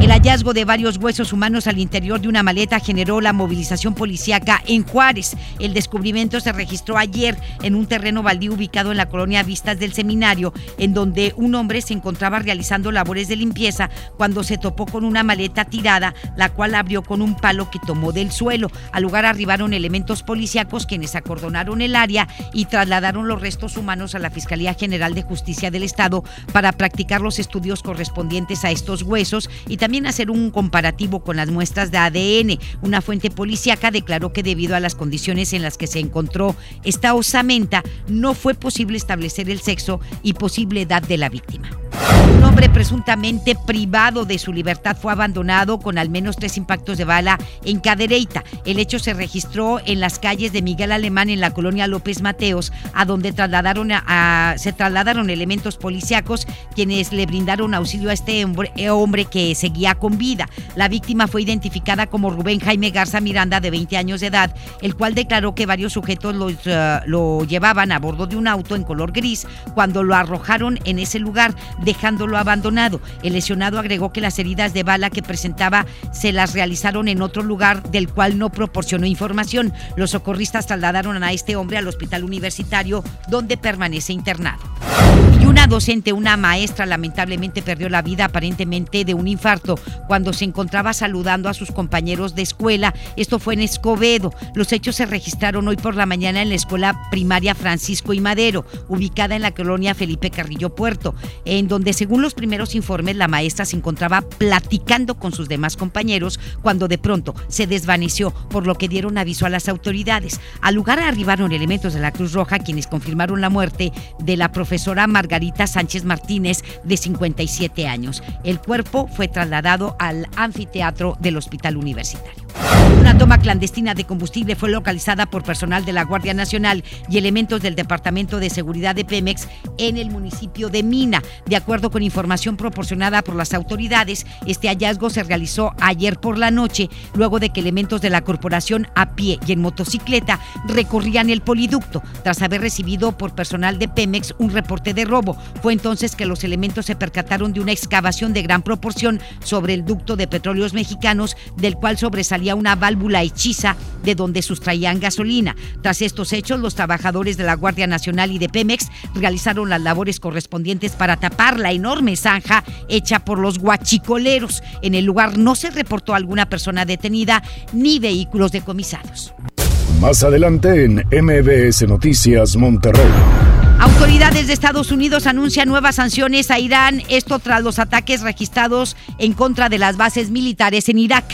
El hallazgo de varios huesos humanos al interior de una maleta generó la movilización policíaca en Juárez. El descubrimiento se registró ayer en un terreno baldío ubicado en la colonia Vistas del Seminario, en donde un hombre se encontraba realizando labores de limpieza cuando se topó con una maleta tirada, la cual abrió con un palo que tomó del suelo. Al lugar arribaron elementos policíacos quienes acordonaron el área y trasladaron los restos humanos a la Fiscalía General de Justicia del Estado para practicar los estudios correspondientes a estos huesos y también hacer un comparativo con las muestras de ADN. Una fuente policíaca declaró que debido a las condiciones en las que se encontró esta osamenta, no fue posible establecer el sexo y posible edad de la víctima. Un hombre presuntamente privado de su libertad fue abandonado con al menos tres impactos de bala en Cadereyta. El hecho se registró en las calles de Miguel Alemán en la colonia López Mateos, a donde trasladaron se trasladaron elementos policíacos quienes le brindaron auxilio a este hombre, eh, hombre, que seguía con vida. La víctima fue identificada como Rubén Jaime Garza Miranda, de 20 años de edad, el cual declaró que varios sujetos uh, lo llevaban a bordo de un auto en color gris cuando lo arrojaron en ese lugar, dejándolo abandonado. El lesionado agregó que las heridas de bala que presentaba se las realizaron en otro lugar del cual no proporcionó información. Los socorristas trasladaron a este hombre al hospital universitario donde permanece internado. Una docente, una maestra, lamentablemente perdió la vida aparentemente de un infarto cuando se encontraba saludando a sus compañeros de escuela. Esto fue en Escobedo. Los hechos se registraron hoy por la mañana en la escuela primaria Francisco y Madero, ubicada en la colonia Felipe Carrillo Puerto, en donde según los primeros informes la maestra se encontraba platicando con sus demás compañeros cuando de pronto se desvaneció, por lo que dieron aviso a las autoridades. Al lugar arribaron elementos de la Cruz Roja quienes confirmaron la muerte de la profesora Margarita Sánchez Martínez, de 57 años. El cuerpo fue trasladado al anfiteatro del Hospital Universitario. Una toma clandestina de combustible fue localizada por personal de la Guardia Nacional y elementos del Departamento de Seguridad de Pemex en el municipio de Mina. De acuerdo con información proporcionada por las autoridades, este hallazgo se realizó ayer por la noche, luego de que elementos de la corporación a pie y en motocicleta recorrían el poliducto, tras haber recibido por personal de Pemex un reporte de robo. Fue entonces que los elementos se percataron de una excavación de gran proporción sobre el ducto de petróleos mexicanos, del cual sobresalía una válvula hechiza de donde sustraían gasolina. Tras estos hechos, los trabajadores de la Guardia Nacional y de Pemex realizaron las labores correspondientes para tapar la enorme zanja hecha por los guachicoleros. En el lugar no se reportó alguna persona detenida ni vehículos decomisados. Más adelante en MBS Noticias Monterrey. Autoridades de Estados Unidos anuncian nuevas sanciones a Irán, esto tras los ataques registrados en contra de las bases militares en Irak.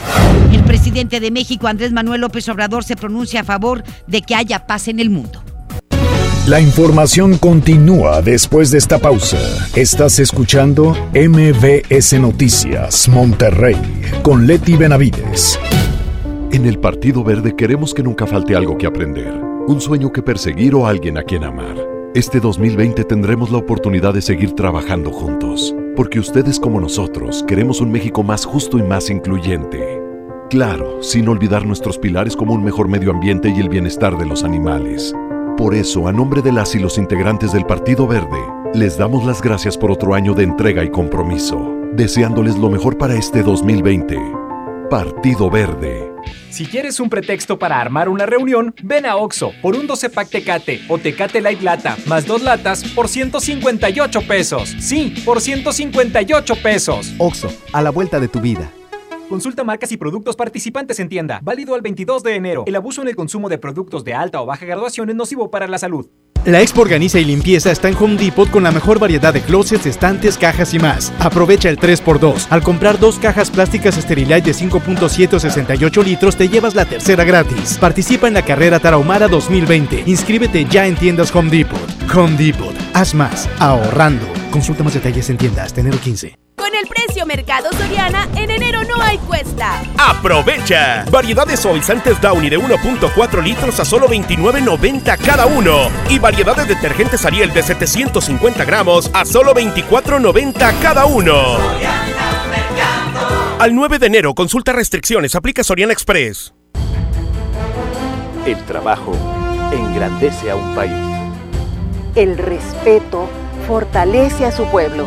El presidente de México, Andrés Manuel López Obrador, se pronuncia a favor de que haya paz en el mundo. La información continúa después de esta pausa. Estás escuchando MBS Noticias Monterrey con Leti Benavides. En el Partido Verde queremos que nunca falte algo que aprender, un sueño que perseguir o alguien a quien amar. Este 2020 tendremos la oportunidad de seguir trabajando juntos, porque ustedes como nosotros queremos un México más justo y más incluyente. Claro, sin olvidar nuestros pilares como un mejor medio ambiente y el bienestar de los animales. Por eso, a nombre de las y los integrantes del Partido Verde, les damos las gracias por otro año de entrega y compromiso, deseándoles lo mejor para este 2020. Partido Verde. Si quieres un pretexto para armar una reunión, ven a Oxo por un 12 pack Tecate o Tecate Light Lata más dos latas por 158 pesos. Sí, por 158 pesos. Oxo, a la vuelta de tu vida. Consulta marcas y productos participantes en tienda. Válido al 22 de enero. El abuso en el consumo de productos de alta o baja graduación es nocivo para la salud. La Expo Organiza y Limpieza está en Home Depot con la mejor variedad de closets, estantes, cajas y más. Aprovecha el 3x2. Al comprar dos cajas plásticas Sterilite de 5.7 o 68 litros, te llevas la tercera gratis. Participa en la carrera Tarahumara 2020. Inscríbete ya en tiendas Home Depot. Home Depot. Haz más. Ahorrando. Consulta más detalles en tiendas. enero 15. Con el precio Mercado Soriana, en enero no hay cuesta. ¡Aprovecha! Variedad de suavizantes Downy de 1.4 litros a solo 29.90 cada uno. Y variedad de detergentes Ariel de 750 gramos a solo 24.90 cada uno. Al 9 de enero, consulta restricciones, aplica Soriana Express. El trabajo engrandece a un país. El respeto fortalece a su pueblo.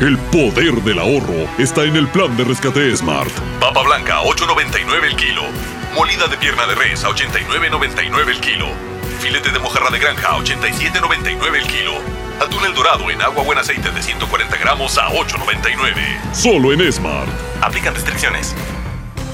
El poder del ahorro está en el plan de rescate Smart. Papa blanca, 8.99 el kilo. Molida de pierna de res, a 89.99 el kilo. Filete de mojarra de granja, a 87.99 el kilo. Atún el dorado en agua buen aceite de 140 gramos a 8.99. Solo en Smart. Aplican restricciones.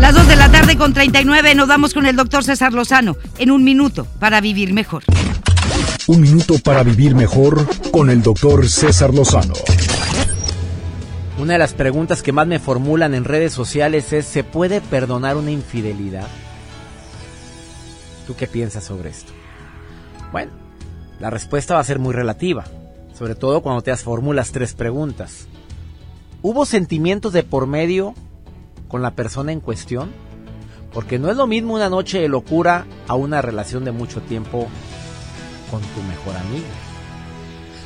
Las 2 de la tarde con 39 nos vamos con el doctor César Lozano en un minuto para vivir mejor. Un minuto para vivir mejor con el doctor César Lozano. Una de las preguntas que más me formulan en redes sociales es, ¿se puede perdonar una infidelidad? ¿Tú qué piensas sobre esto? Bueno, la respuesta va a ser muy relativa, sobre todo cuando te formulas tres preguntas. ¿Hubo sentimientos de por medio con la persona en cuestión? Porque no es lo mismo una noche de locura a una relación de mucho tiempo con tu mejor amigo.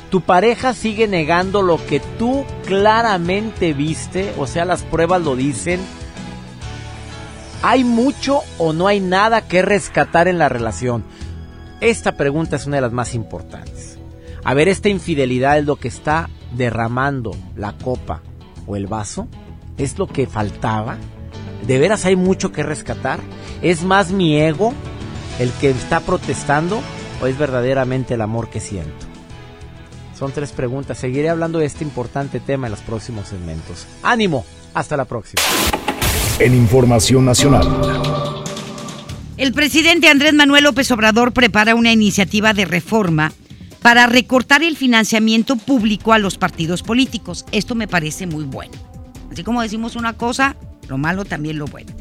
Tu pareja sigue negando lo que tú claramente viste, o sea, las pruebas lo dicen. ¿Hay mucho o no hay nada que rescatar en la relación? Esta pregunta es una de las más importantes. A ver, esta infidelidad es lo que está derramando la copa o el vaso. ¿Es lo que faltaba? ¿De veras hay mucho que rescatar? ¿Es más mi ego el que está protestando o es verdaderamente el amor que siento? Son tres preguntas. Seguiré hablando de este importante tema en los próximos segmentos. ¡Ánimo! Hasta la próxima. En Información Nacional. El presidente Andrés Manuel López Obrador prepara una iniciativa de reforma para recortar el financiamiento público a los partidos políticos. Esto me parece muy bueno. Así como decimos una cosa, lo malo también lo bueno.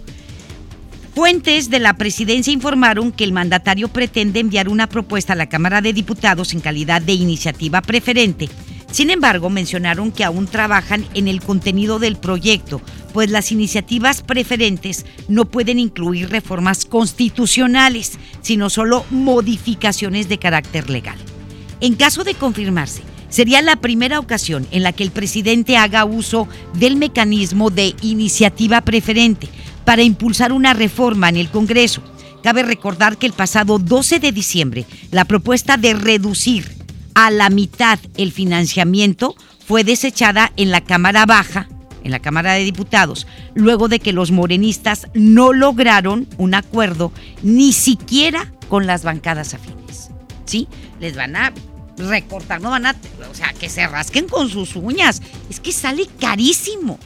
Fuentes de la presidencia informaron que el mandatario pretende enviar una propuesta a la Cámara de Diputados en calidad de iniciativa preferente. Sin embargo, mencionaron que aún trabajan en el contenido del proyecto, pues las iniciativas preferentes no pueden incluir reformas constitucionales, sino solo modificaciones de carácter legal. En caso de confirmarse, sería la primera ocasión en la que el presidente haga uso del mecanismo de iniciativa preferente para impulsar una reforma en el Congreso. Cabe recordar que el pasado 12 de diciembre, la propuesta de reducir a la mitad el financiamiento fue desechada en la Cámara Baja, en la Cámara de Diputados, luego de que los morenistas no lograron un acuerdo ni siquiera con las bancadas afines. ¿Sí? Les van a recortar, no van a, o sea, que se rasquen con sus uñas. Es que sale carísimo.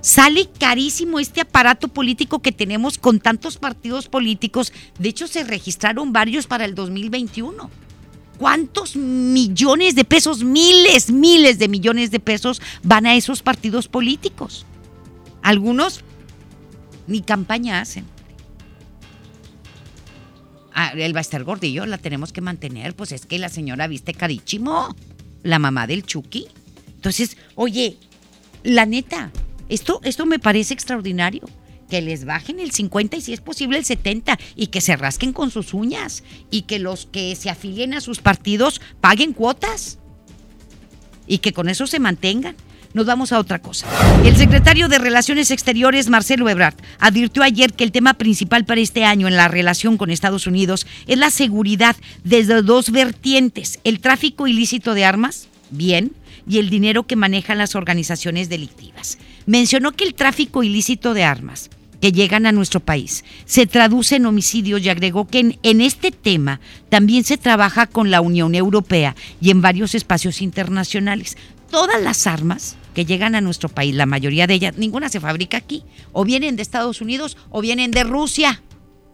Sale carísimo este aparato político que tenemos con tantos partidos políticos. De hecho, se registraron varios para el 2021. ¿Cuántos millones de pesos, miles, miles de millones de pesos van a esos partidos políticos? Algunos ni campaña hacen. Ah, el Baster Gordillo la tenemos que mantener, pues es que la señora viste carísimo, la mamá del Chucky. Entonces, oye, la neta, esto, esto me parece extraordinario. Que les bajen el 50 y si es posible el 70 y que se rasquen con sus uñas y que los que se afilien a sus partidos paguen cuotas y que con eso se mantengan. Nos vamos a otra cosa. El secretario de Relaciones Exteriores, Marcelo Ebrard, advirtió ayer que el tema principal para este año en la relación con Estados Unidos es la seguridad desde dos vertientes, el tráfico ilícito de armas, bien, y el dinero que manejan las organizaciones delictivas. Mencionó que el tráfico ilícito de armas que llegan a nuestro país se traduce en homicidios y agregó que en, en, este tema también se trabaja con la Unión Europea y en varios espacios internacionales. Todas las armas que llegan a nuestro país, la mayoría de ellas, ninguna se fabrica aquí, o vienen de Estados Unidos o vienen de Rusia.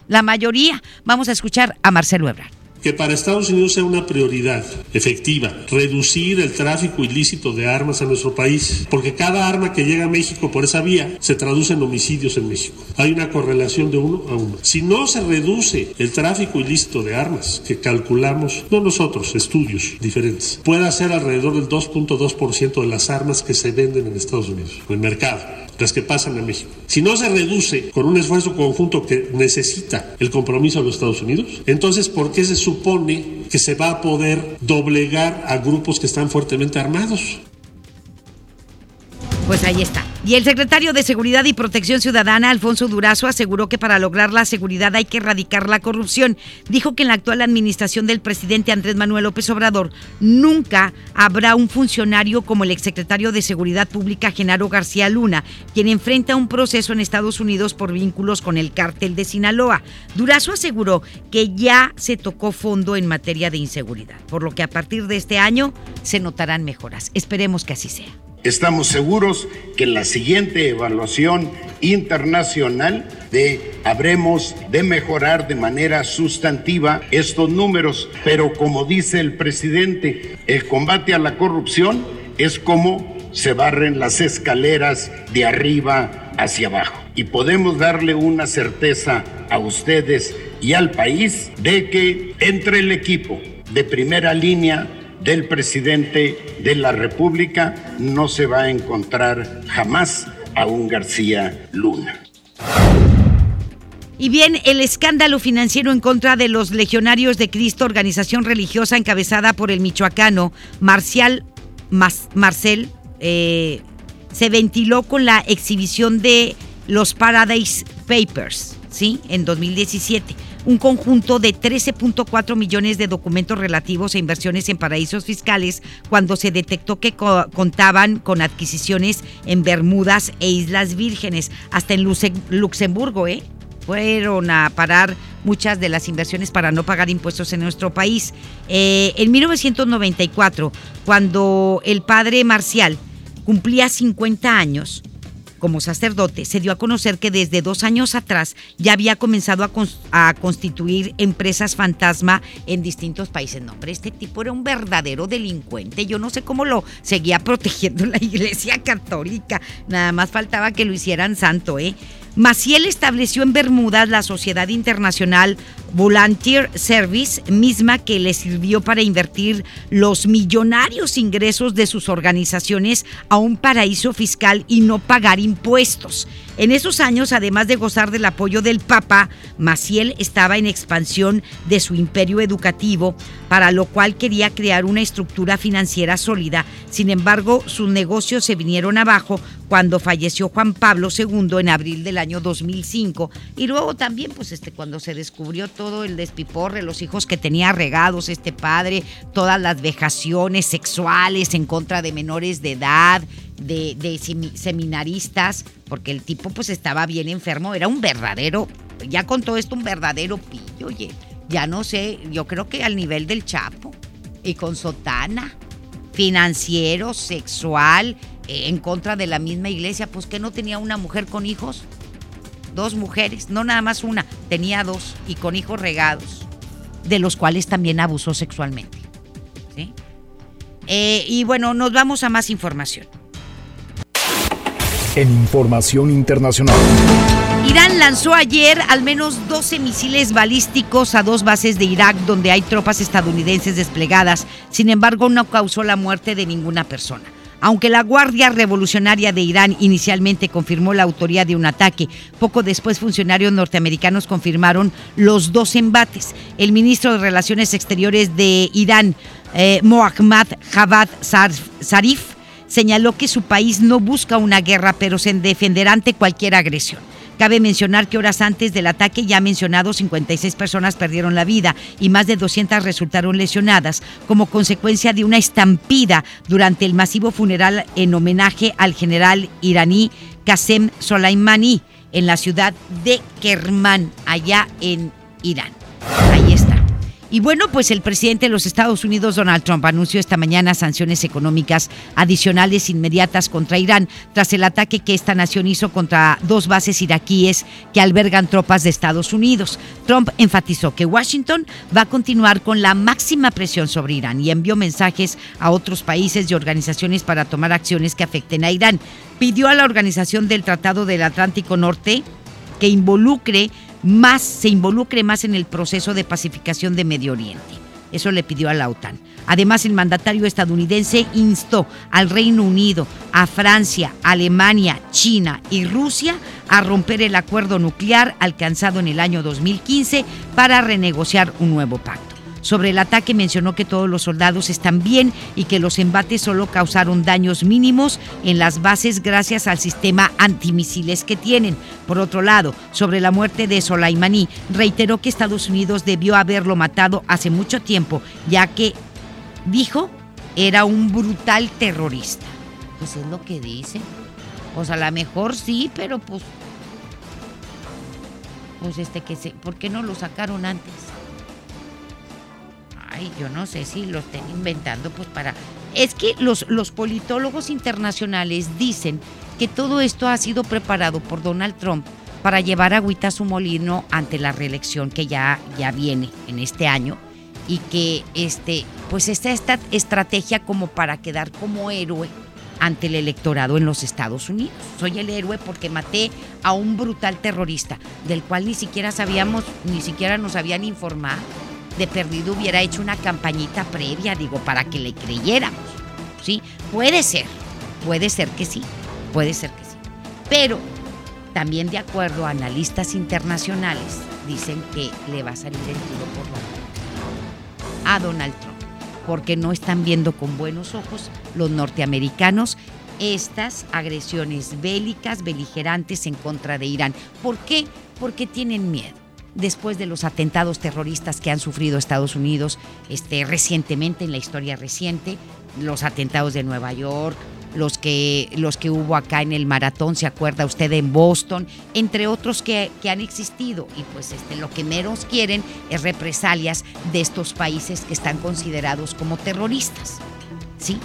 La mayoría. Vamos a escuchar a Marcelo Ebrard que para Estados Unidos sea una prioridad efectiva, reducir el tráfico ilícito de armas a nuestro país, porque cada arma que llega a México por esa vía se traduce en homicidios en México. Hay una correlación de uno a uno. Si no se reduce el tráfico ilícito de armas, que calculamos, no nosotros, estudios diferentes, puede ser alrededor del 2.2% de las armas que se venden en Estados Unidos, en el mercado las que pasan en México. Si no se reduce con un esfuerzo conjunto que necesita el compromiso de los Estados Unidos, entonces ¿por qué se supone que se va a poder doblegar a grupos que están fuertemente armados? Pues ahí está. Y el secretario de Seguridad y Protección Ciudadana, Alfonso Durazo, aseguró que para lograr la seguridad hay que erradicar la corrupción. Dijo que en la actual administración del presidente Andrés Manuel López Obrador nunca habrá un funcionario como el exsecretario de Seguridad Pública, Genaro García Luna, quien enfrenta un proceso en Estados Unidos por vínculos con el cártel de Sinaloa. Durazo aseguró que ya se tocó fondo en materia de inseguridad, por lo que a partir de este año se notarán mejoras. Esperemos que así sea. Estamos seguros que en la siguiente evaluación internacional de habremos de mejorar de manera sustantiva estos números, pero como dice el presidente, el combate a la corrupción es como se barren las escaleras de arriba hacia abajo. Y podemos darle una certeza a ustedes y al país de que entre el equipo de primera línea del presidente de la República no se va a encontrar jamás a un García Luna. Y bien, el escándalo financiero en contra de los legionarios de Cristo, organización religiosa encabezada por el michoacano Marcial Marcel, eh, se ventiló con la exhibición de los Paradise Papers, ¿sí? En 2017 un conjunto de 13.4 millones de documentos relativos a inversiones en paraísos fiscales cuando se detectó que contaban con adquisiciones en Bermudas e Islas Vírgenes, hasta en Luxemburgo, ¿eh? Fueron a parar muchas de las inversiones para no pagar impuestos en nuestro país. Eh, en 1994, cuando el padre Marcial cumplía 50 años, como sacerdote, se dio a conocer que desde dos años atrás ya había comenzado a, constituir empresas fantasma en distintos países. No, hombre, este tipo era un verdadero delincuente. Yo no sé cómo lo seguía protegiendo la Iglesia Católica. Nada más faltaba que lo hicieran santo, ¿eh? Maciel estableció en Bermudas la Sociedad Internacional Volunteer Service, misma que le sirvió para invertir los millonarios ingresos de sus organizaciones a un paraíso fiscal y no pagar impuestos. En esos años, además de gozar del apoyo del Papa, Maciel estaba en expansión de su imperio educativo, para lo cual quería crear una estructura financiera sólida. Sin embargo, sus negocios se vinieron abajo cuando falleció Juan Pablo II en abril del año 2005 y luego también pues este cuando se descubrió todo el despiporre, los hijos que tenía regados este padre, todas las vejaciones sexuales en contra de menores de edad, de, seminaristas, porque el tipo pues estaba bien enfermo, era un verdadero, ya con todo esto un verdadero pillo, oye, ya no sé, yo creo que al nivel del Chapo y con sotana, financiero, sexual, eh, en contra de la misma iglesia, pues que no tenía una mujer con hijos, dos mujeres, no nada más una, tenía dos y con hijos regados, de los cuales también abusó sexualmente. ¿sí? Eh, y bueno, nos vamos a más información. En información internacional. Irán lanzó ayer al menos 12 misiles balísticos a dos bases de Irak donde hay tropas estadounidenses desplegadas. Sin embargo, no causó la muerte de ninguna persona. Aunque la Guardia Revolucionaria de Irán inicialmente confirmó la autoría de un ataque, poco después funcionarios norteamericanos confirmaron los dos embates. El ministro de Relaciones Exteriores de Irán, eh, Mohammad Javad Zarif, señaló que su país no busca una guerra, pero se defenderá ante cualquier agresión. Cabe mencionar que horas antes del ataque ya mencionado 56 personas perdieron la vida y más de 200 resultaron lesionadas como consecuencia de una estampida durante el masivo funeral en homenaje al general iraní Qasem Soleimani en la ciudad de Kerman, allá en Irán. Y bueno, pues el presidente de los Estados Unidos, Donald Trump, anunció esta mañana sanciones económicas adicionales inmediatas contra Irán tras el ataque que esta nación hizo contra dos bases iraquíes que albergan tropas de Estados Unidos. Trump enfatizó que Washington va a continuar con la máxima presión sobre Irán y envió mensajes a otros países y organizaciones para tomar acciones que afecten a Irán. Pidió a la Organización del Tratado del Atlántico Norte que involucre más, se involucre más en el proceso de pacificación de Medio Oriente. Eso le pidió a la OTAN. Además, el mandatario estadounidense instó al Reino Unido, a Francia, Alemania, China y Rusia a romper el acuerdo nuclear alcanzado en el año 2015 para renegociar un nuevo pacto. Sobre el ataque mencionó que todos los soldados están bien y que los embates solo causaron daños mínimos en las bases gracias al sistema antimisiles que tienen. Por otro lado, sobre la muerte de Soleimani, reiteró que Estados Unidos debió haberlo matado hace mucho tiempo, ya que, dijo, era un brutal terrorista. Pues es lo que dice. Pues a lo mejor sí, pero pues pues este que se, ¿por qué no lo sacaron antes? Ay, yo no sé si lo estén inventando, pues para... Es que los, los politólogos internacionales dicen que todo esto ha sido preparado por Donald Trump para llevar agüita a su molino ante la reelección que ya, ya viene en este año y que este, pues esta, esta estrategia como para quedar como héroe ante el electorado en los Estados Unidos. Soy el héroe porque maté a un brutal terrorista del cual ni siquiera sabíamos, ni siquiera nos habían informado de perdido hubiera hecho una campañita previa, digo, para que le creyéramos. ¿Sí? Puede ser, puede ser que sí, puede ser que sí. Pero también de acuerdo a analistas internacionales, dicen que le va a salir el tiro por la a Donald Trump, porque no están viendo con buenos ojos los norteamericanos estas agresiones bélicas, beligerantes en contra de Irán. ¿Por qué? Porque tienen miedo. Después de los atentados terroristas que han sufrido Estados Unidos este, recientemente, en la historia reciente, los atentados de Nueva York, los que, los que hubo acá en el maratón, ¿se acuerda usted en Boston? Entre otros que, que han existido. Y pues este, lo que menos quieren es represalias de estos países que están considerados como terroristas. ¿Sí?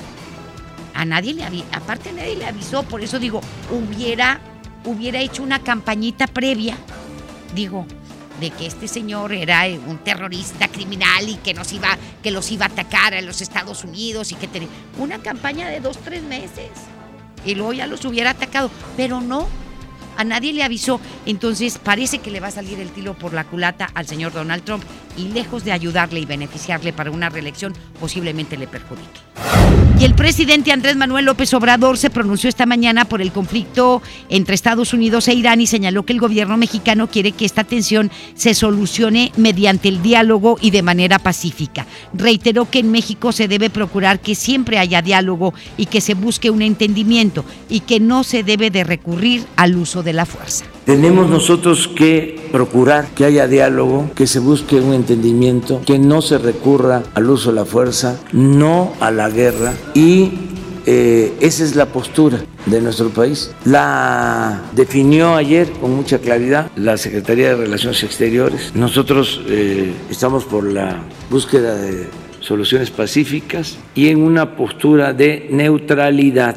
A nadie le aparte a nadie le avisó, por eso digo, hubiera, hubiera hecho una campañita previa, digo, de que este señor era un terrorista criminal y que nos iba, que los iba a atacar a los Estados Unidos y que tenía una campaña de dos, tres meses. Y luego ya los hubiera atacado. Pero no, a nadie le avisó. Entonces parece que le va a salir el tiro por la culata al señor Donald Trump y lejos de ayudarle y beneficiarle para una reelección, posiblemente le perjudique. Y el presidente Andrés Manuel López Obrador se pronunció esta mañana por el conflicto entre Estados Unidos e Irán y señaló que el gobierno mexicano quiere que esta tensión se solucione mediante el diálogo y de manera pacífica. Reiteró que en México se debe procurar que siempre haya diálogo y que se busque un entendimiento y que no se debe de recurrir al uso de la fuerza. Tenemos nosotros que procurar que haya diálogo, que se busque un entendimiento, que no se recurra al uso de la fuerza, no a la guerra y eh, esa es la postura de nuestro país. La definió ayer con mucha claridad la Secretaría de Relaciones Exteriores. Nosotros eh, estamos por la búsqueda de soluciones pacíficas y en una postura de neutralidad.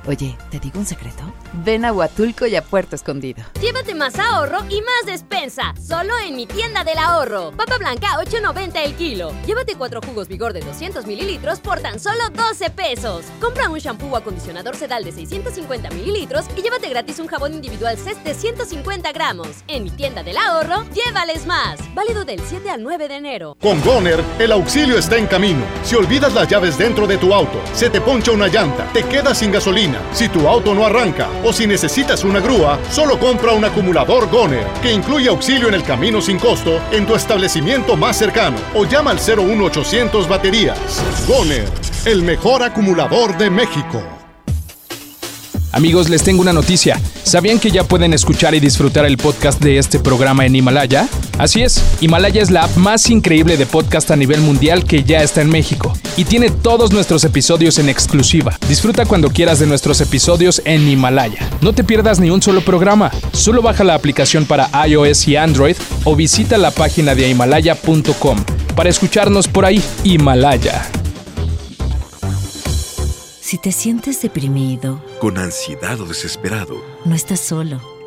Oye, ¿te digo un secreto? Ven a Huatulco y a Puerto Escondido. Llévate más ahorro y más despensa. Solo en mi tienda del ahorro. Papa blanca, 8.90 el kilo. Llévate cuatro jugos vigor de 200 mililitros por tan solo 12 pesos. Compra un shampoo o acondicionador sedal de 650 mililitros y llévate gratis un jabón individual CES de 150 gramos. En mi tienda del ahorro, llévales más. Válido del 7 al 9 de enero. Con Goner, el auxilio está en camino. Si olvidas las llaves dentro de tu auto, se te poncha una llanta, te quedas sin gasolina, si tu auto no arranca o si necesitas una grúa, solo compra un acumulador Goner, que incluye auxilio en el camino sin costo en tu establecimiento más cercano o llama al 01800 baterías. Goner, el mejor acumulador de México. Amigos, les tengo una noticia. ¿Sabían que ya pueden escuchar y disfrutar el podcast de este programa en Himalaya? Así es, Himalaya es la app más increíble de podcast a nivel mundial que ya está en México y tiene todos nuestros episodios en exclusiva. Disfruta cuando quieras de nuestros episodios en Himalaya. No te pierdas ni un solo programa. Solo baja la aplicación para iOS y Android o visita la página de himalaya.com para escucharnos por ahí. Himalaya. Si te sientes deprimido, con ansiedad o desesperado, no estás solo.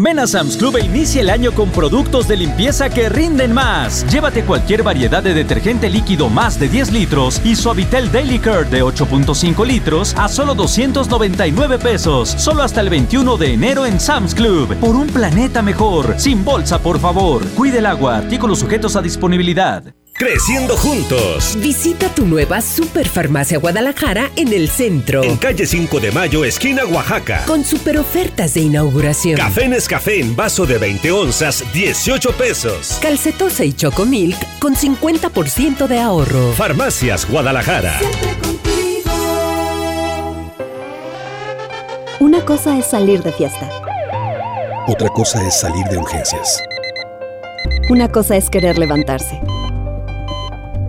Ven a Sam's Club e inicia el año con productos de limpieza que rinden más. Llévate cualquier variedad de detergente líquido más de 10 litros y Suavitel Daily Care de 8.5 litros a solo 299 pesos. Solo hasta el 21 de enero en Sam's Club. Por un planeta mejor. Sin bolsa, por favor. Cuide el agua. Artículos sujetos a disponibilidad. Creciendo juntos. Visita tu nueva Superfarmacia Guadalajara en el centro. En calle 5 de Mayo, esquina Oaxaca. Con super ofertas de inauguración. Café Nescafé en vaso de 20 onzas, 18 pesos. Calcetosa y Chocomilk con 50% de ahorro. Farmacias Guadalajara. Una cosa es salir de fiesta. Otra cosa es salir de urgencias. Una cosa es querer levantarse.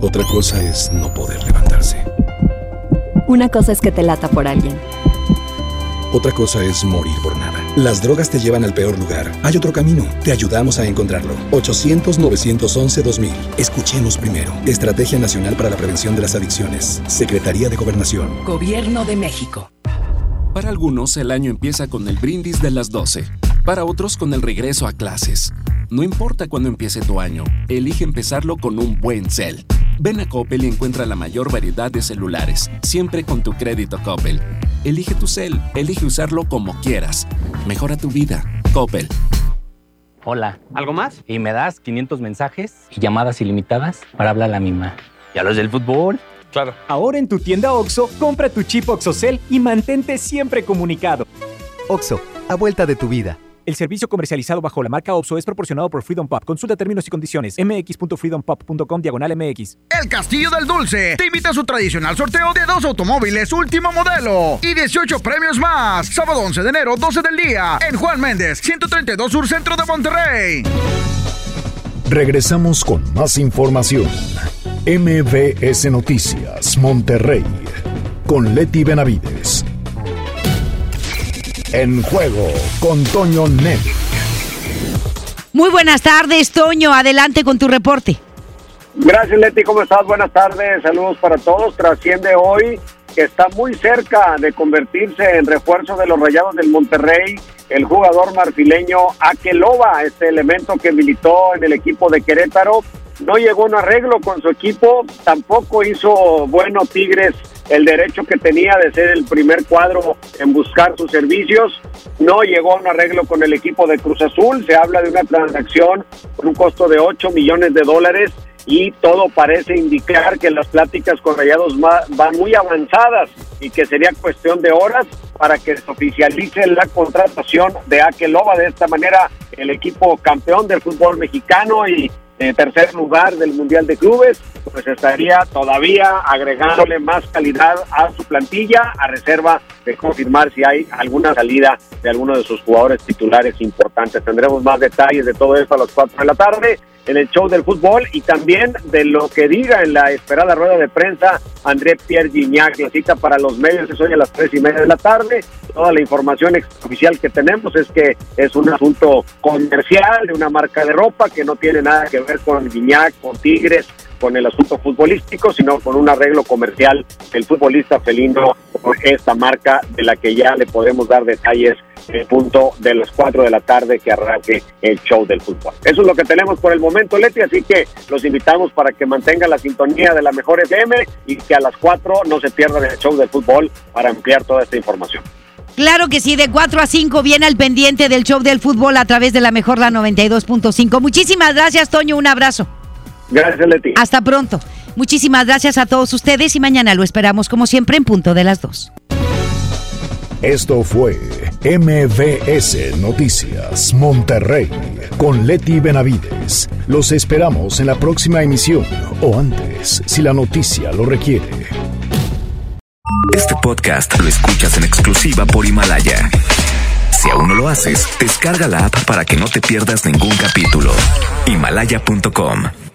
Otra cosa es no poder levantarse. Una cosa es que te lata por alguien. Otra cosa es morir por nada. Las drogas te llevan al peor lugar. Hay otro camino. Te ayudamos a encontrarlo. 800-911-2000. Escuchemos primero. Estrategia Nacional para la Prevención de las Adicciones. Secretaría de Gobernación. Gobierno de México. Para algunos, el año empieza con el brindis de las 12. Para otros, con el regreso a clases. No importa cuándo empiece tu año, elige empezarlo con un buen cel. Ven a Coppel y encuentra la mayor variedad de celulares, siempre con tu crédito Coppel. Elige tu cel, elige usarlo como quieras. Mejora tu vida. Coppel. Hola. ¿Algo más? Y me das 500 mensajes y llamadas ilimitadas para hablar a la misma. ¿Y a los del fútbol? Claro. Ahora en tu tienda OXO, compra tu chip OXOCEL y mantente siempre comunicado. OXO, a vuelta de tu vida. El servicio comercializado bajo la marca OPSO es proporcionado por Freedom Pop. Consulta términos y condiciones. mx.freedompop.com diagonal mx. El Castillo del Dulce te invita a su tradicional sorteo de dos automóviles último modelo y 18 premios más. Sábado 11 de enero, 12 del día, en Juan Méndez, 132 Sur Centro de Monterrey. Regresamos con más información. MBS Noticias, Monterrey, con Leti Benavides. En juego con Toño Net. Muy buenas tardes, Toño. Adelante con tu reporte. Gracias, Leti. ¿Cómo estás? Buenas tardes. Saludos para todos. Trasciende hoy que está muy cerca de convertirse en refuerzo de los Rayados del Monterrey el jugador marfileño Akeloba, este elemento que militó en el equipo de Querétaro. No llegó a un arreglo con su equipo, tampoco hizo bueno Tigres el derecho que tenía de ser el primer cuadro en buscar sus servicios. No llegó a un arreglo con el equipo de Cruz Azul. Se habla de una transacción con un costo de 8 millones de dólares y todo parece indicar que las pláticas con Rayados van muy avanzadas y que sería cuestión de horas para que se oficialice la contratación de Akeloba. De esta manera, el equipo campeón del fútbol mexicano y en tercer lugar del Mundial de Clubes, pues estaría todavía agregándole más calidad a su plantilla a reserva de confirmar si hay alguna salida de alguno de sus jugadores titulares importantes. Tendremos más detalles de todo esto a las 4 de la tarde en el show del fútbol y también de lo que diga en la esperada rueda de prensa André Pierre Gignac. La cita para los medios es hoy a las tres y media de la tarde. Toda la información oficial que tenemos es que es un asunto comercial de una marca de ropa que no tiene nada que ver con Gignac, con Tigres, con el asunto futbolístico, sino con un arreglo comercial del futbolista felino por esta marca de la que ya le podemos dar detalles el punto de las 4 de la tarde que arranque el show del fútbol. Eso es lo que tenemos por el momento, Leti, así que los invitamos para que mantengan la sintonía de la mejor FM y que a las 4 no se pierdan el show del fútbol para ampliar toda esta información. Claro que sí, de 4 a 5 viene al pendiente del show del fútbol a través de la mejor la 92.5. Muchísimas gracias, Toño, un abrazo. Gracias, Leti. Hasta pronto. Muchísimas gracias a todos ustedes y mañana lo esperamos como siempre en punto de las 2. Esto fue MVS Noticias Monterrey con Leti Benavides. Los esperamos en la próxima emisión o antes, si la noticia lo requiere. Este podcast lo escuchas en exclusiva por Himalaya. Si aún no lo haces, descarga la app para que no te pierdas ningún capítulo. Himalaya.com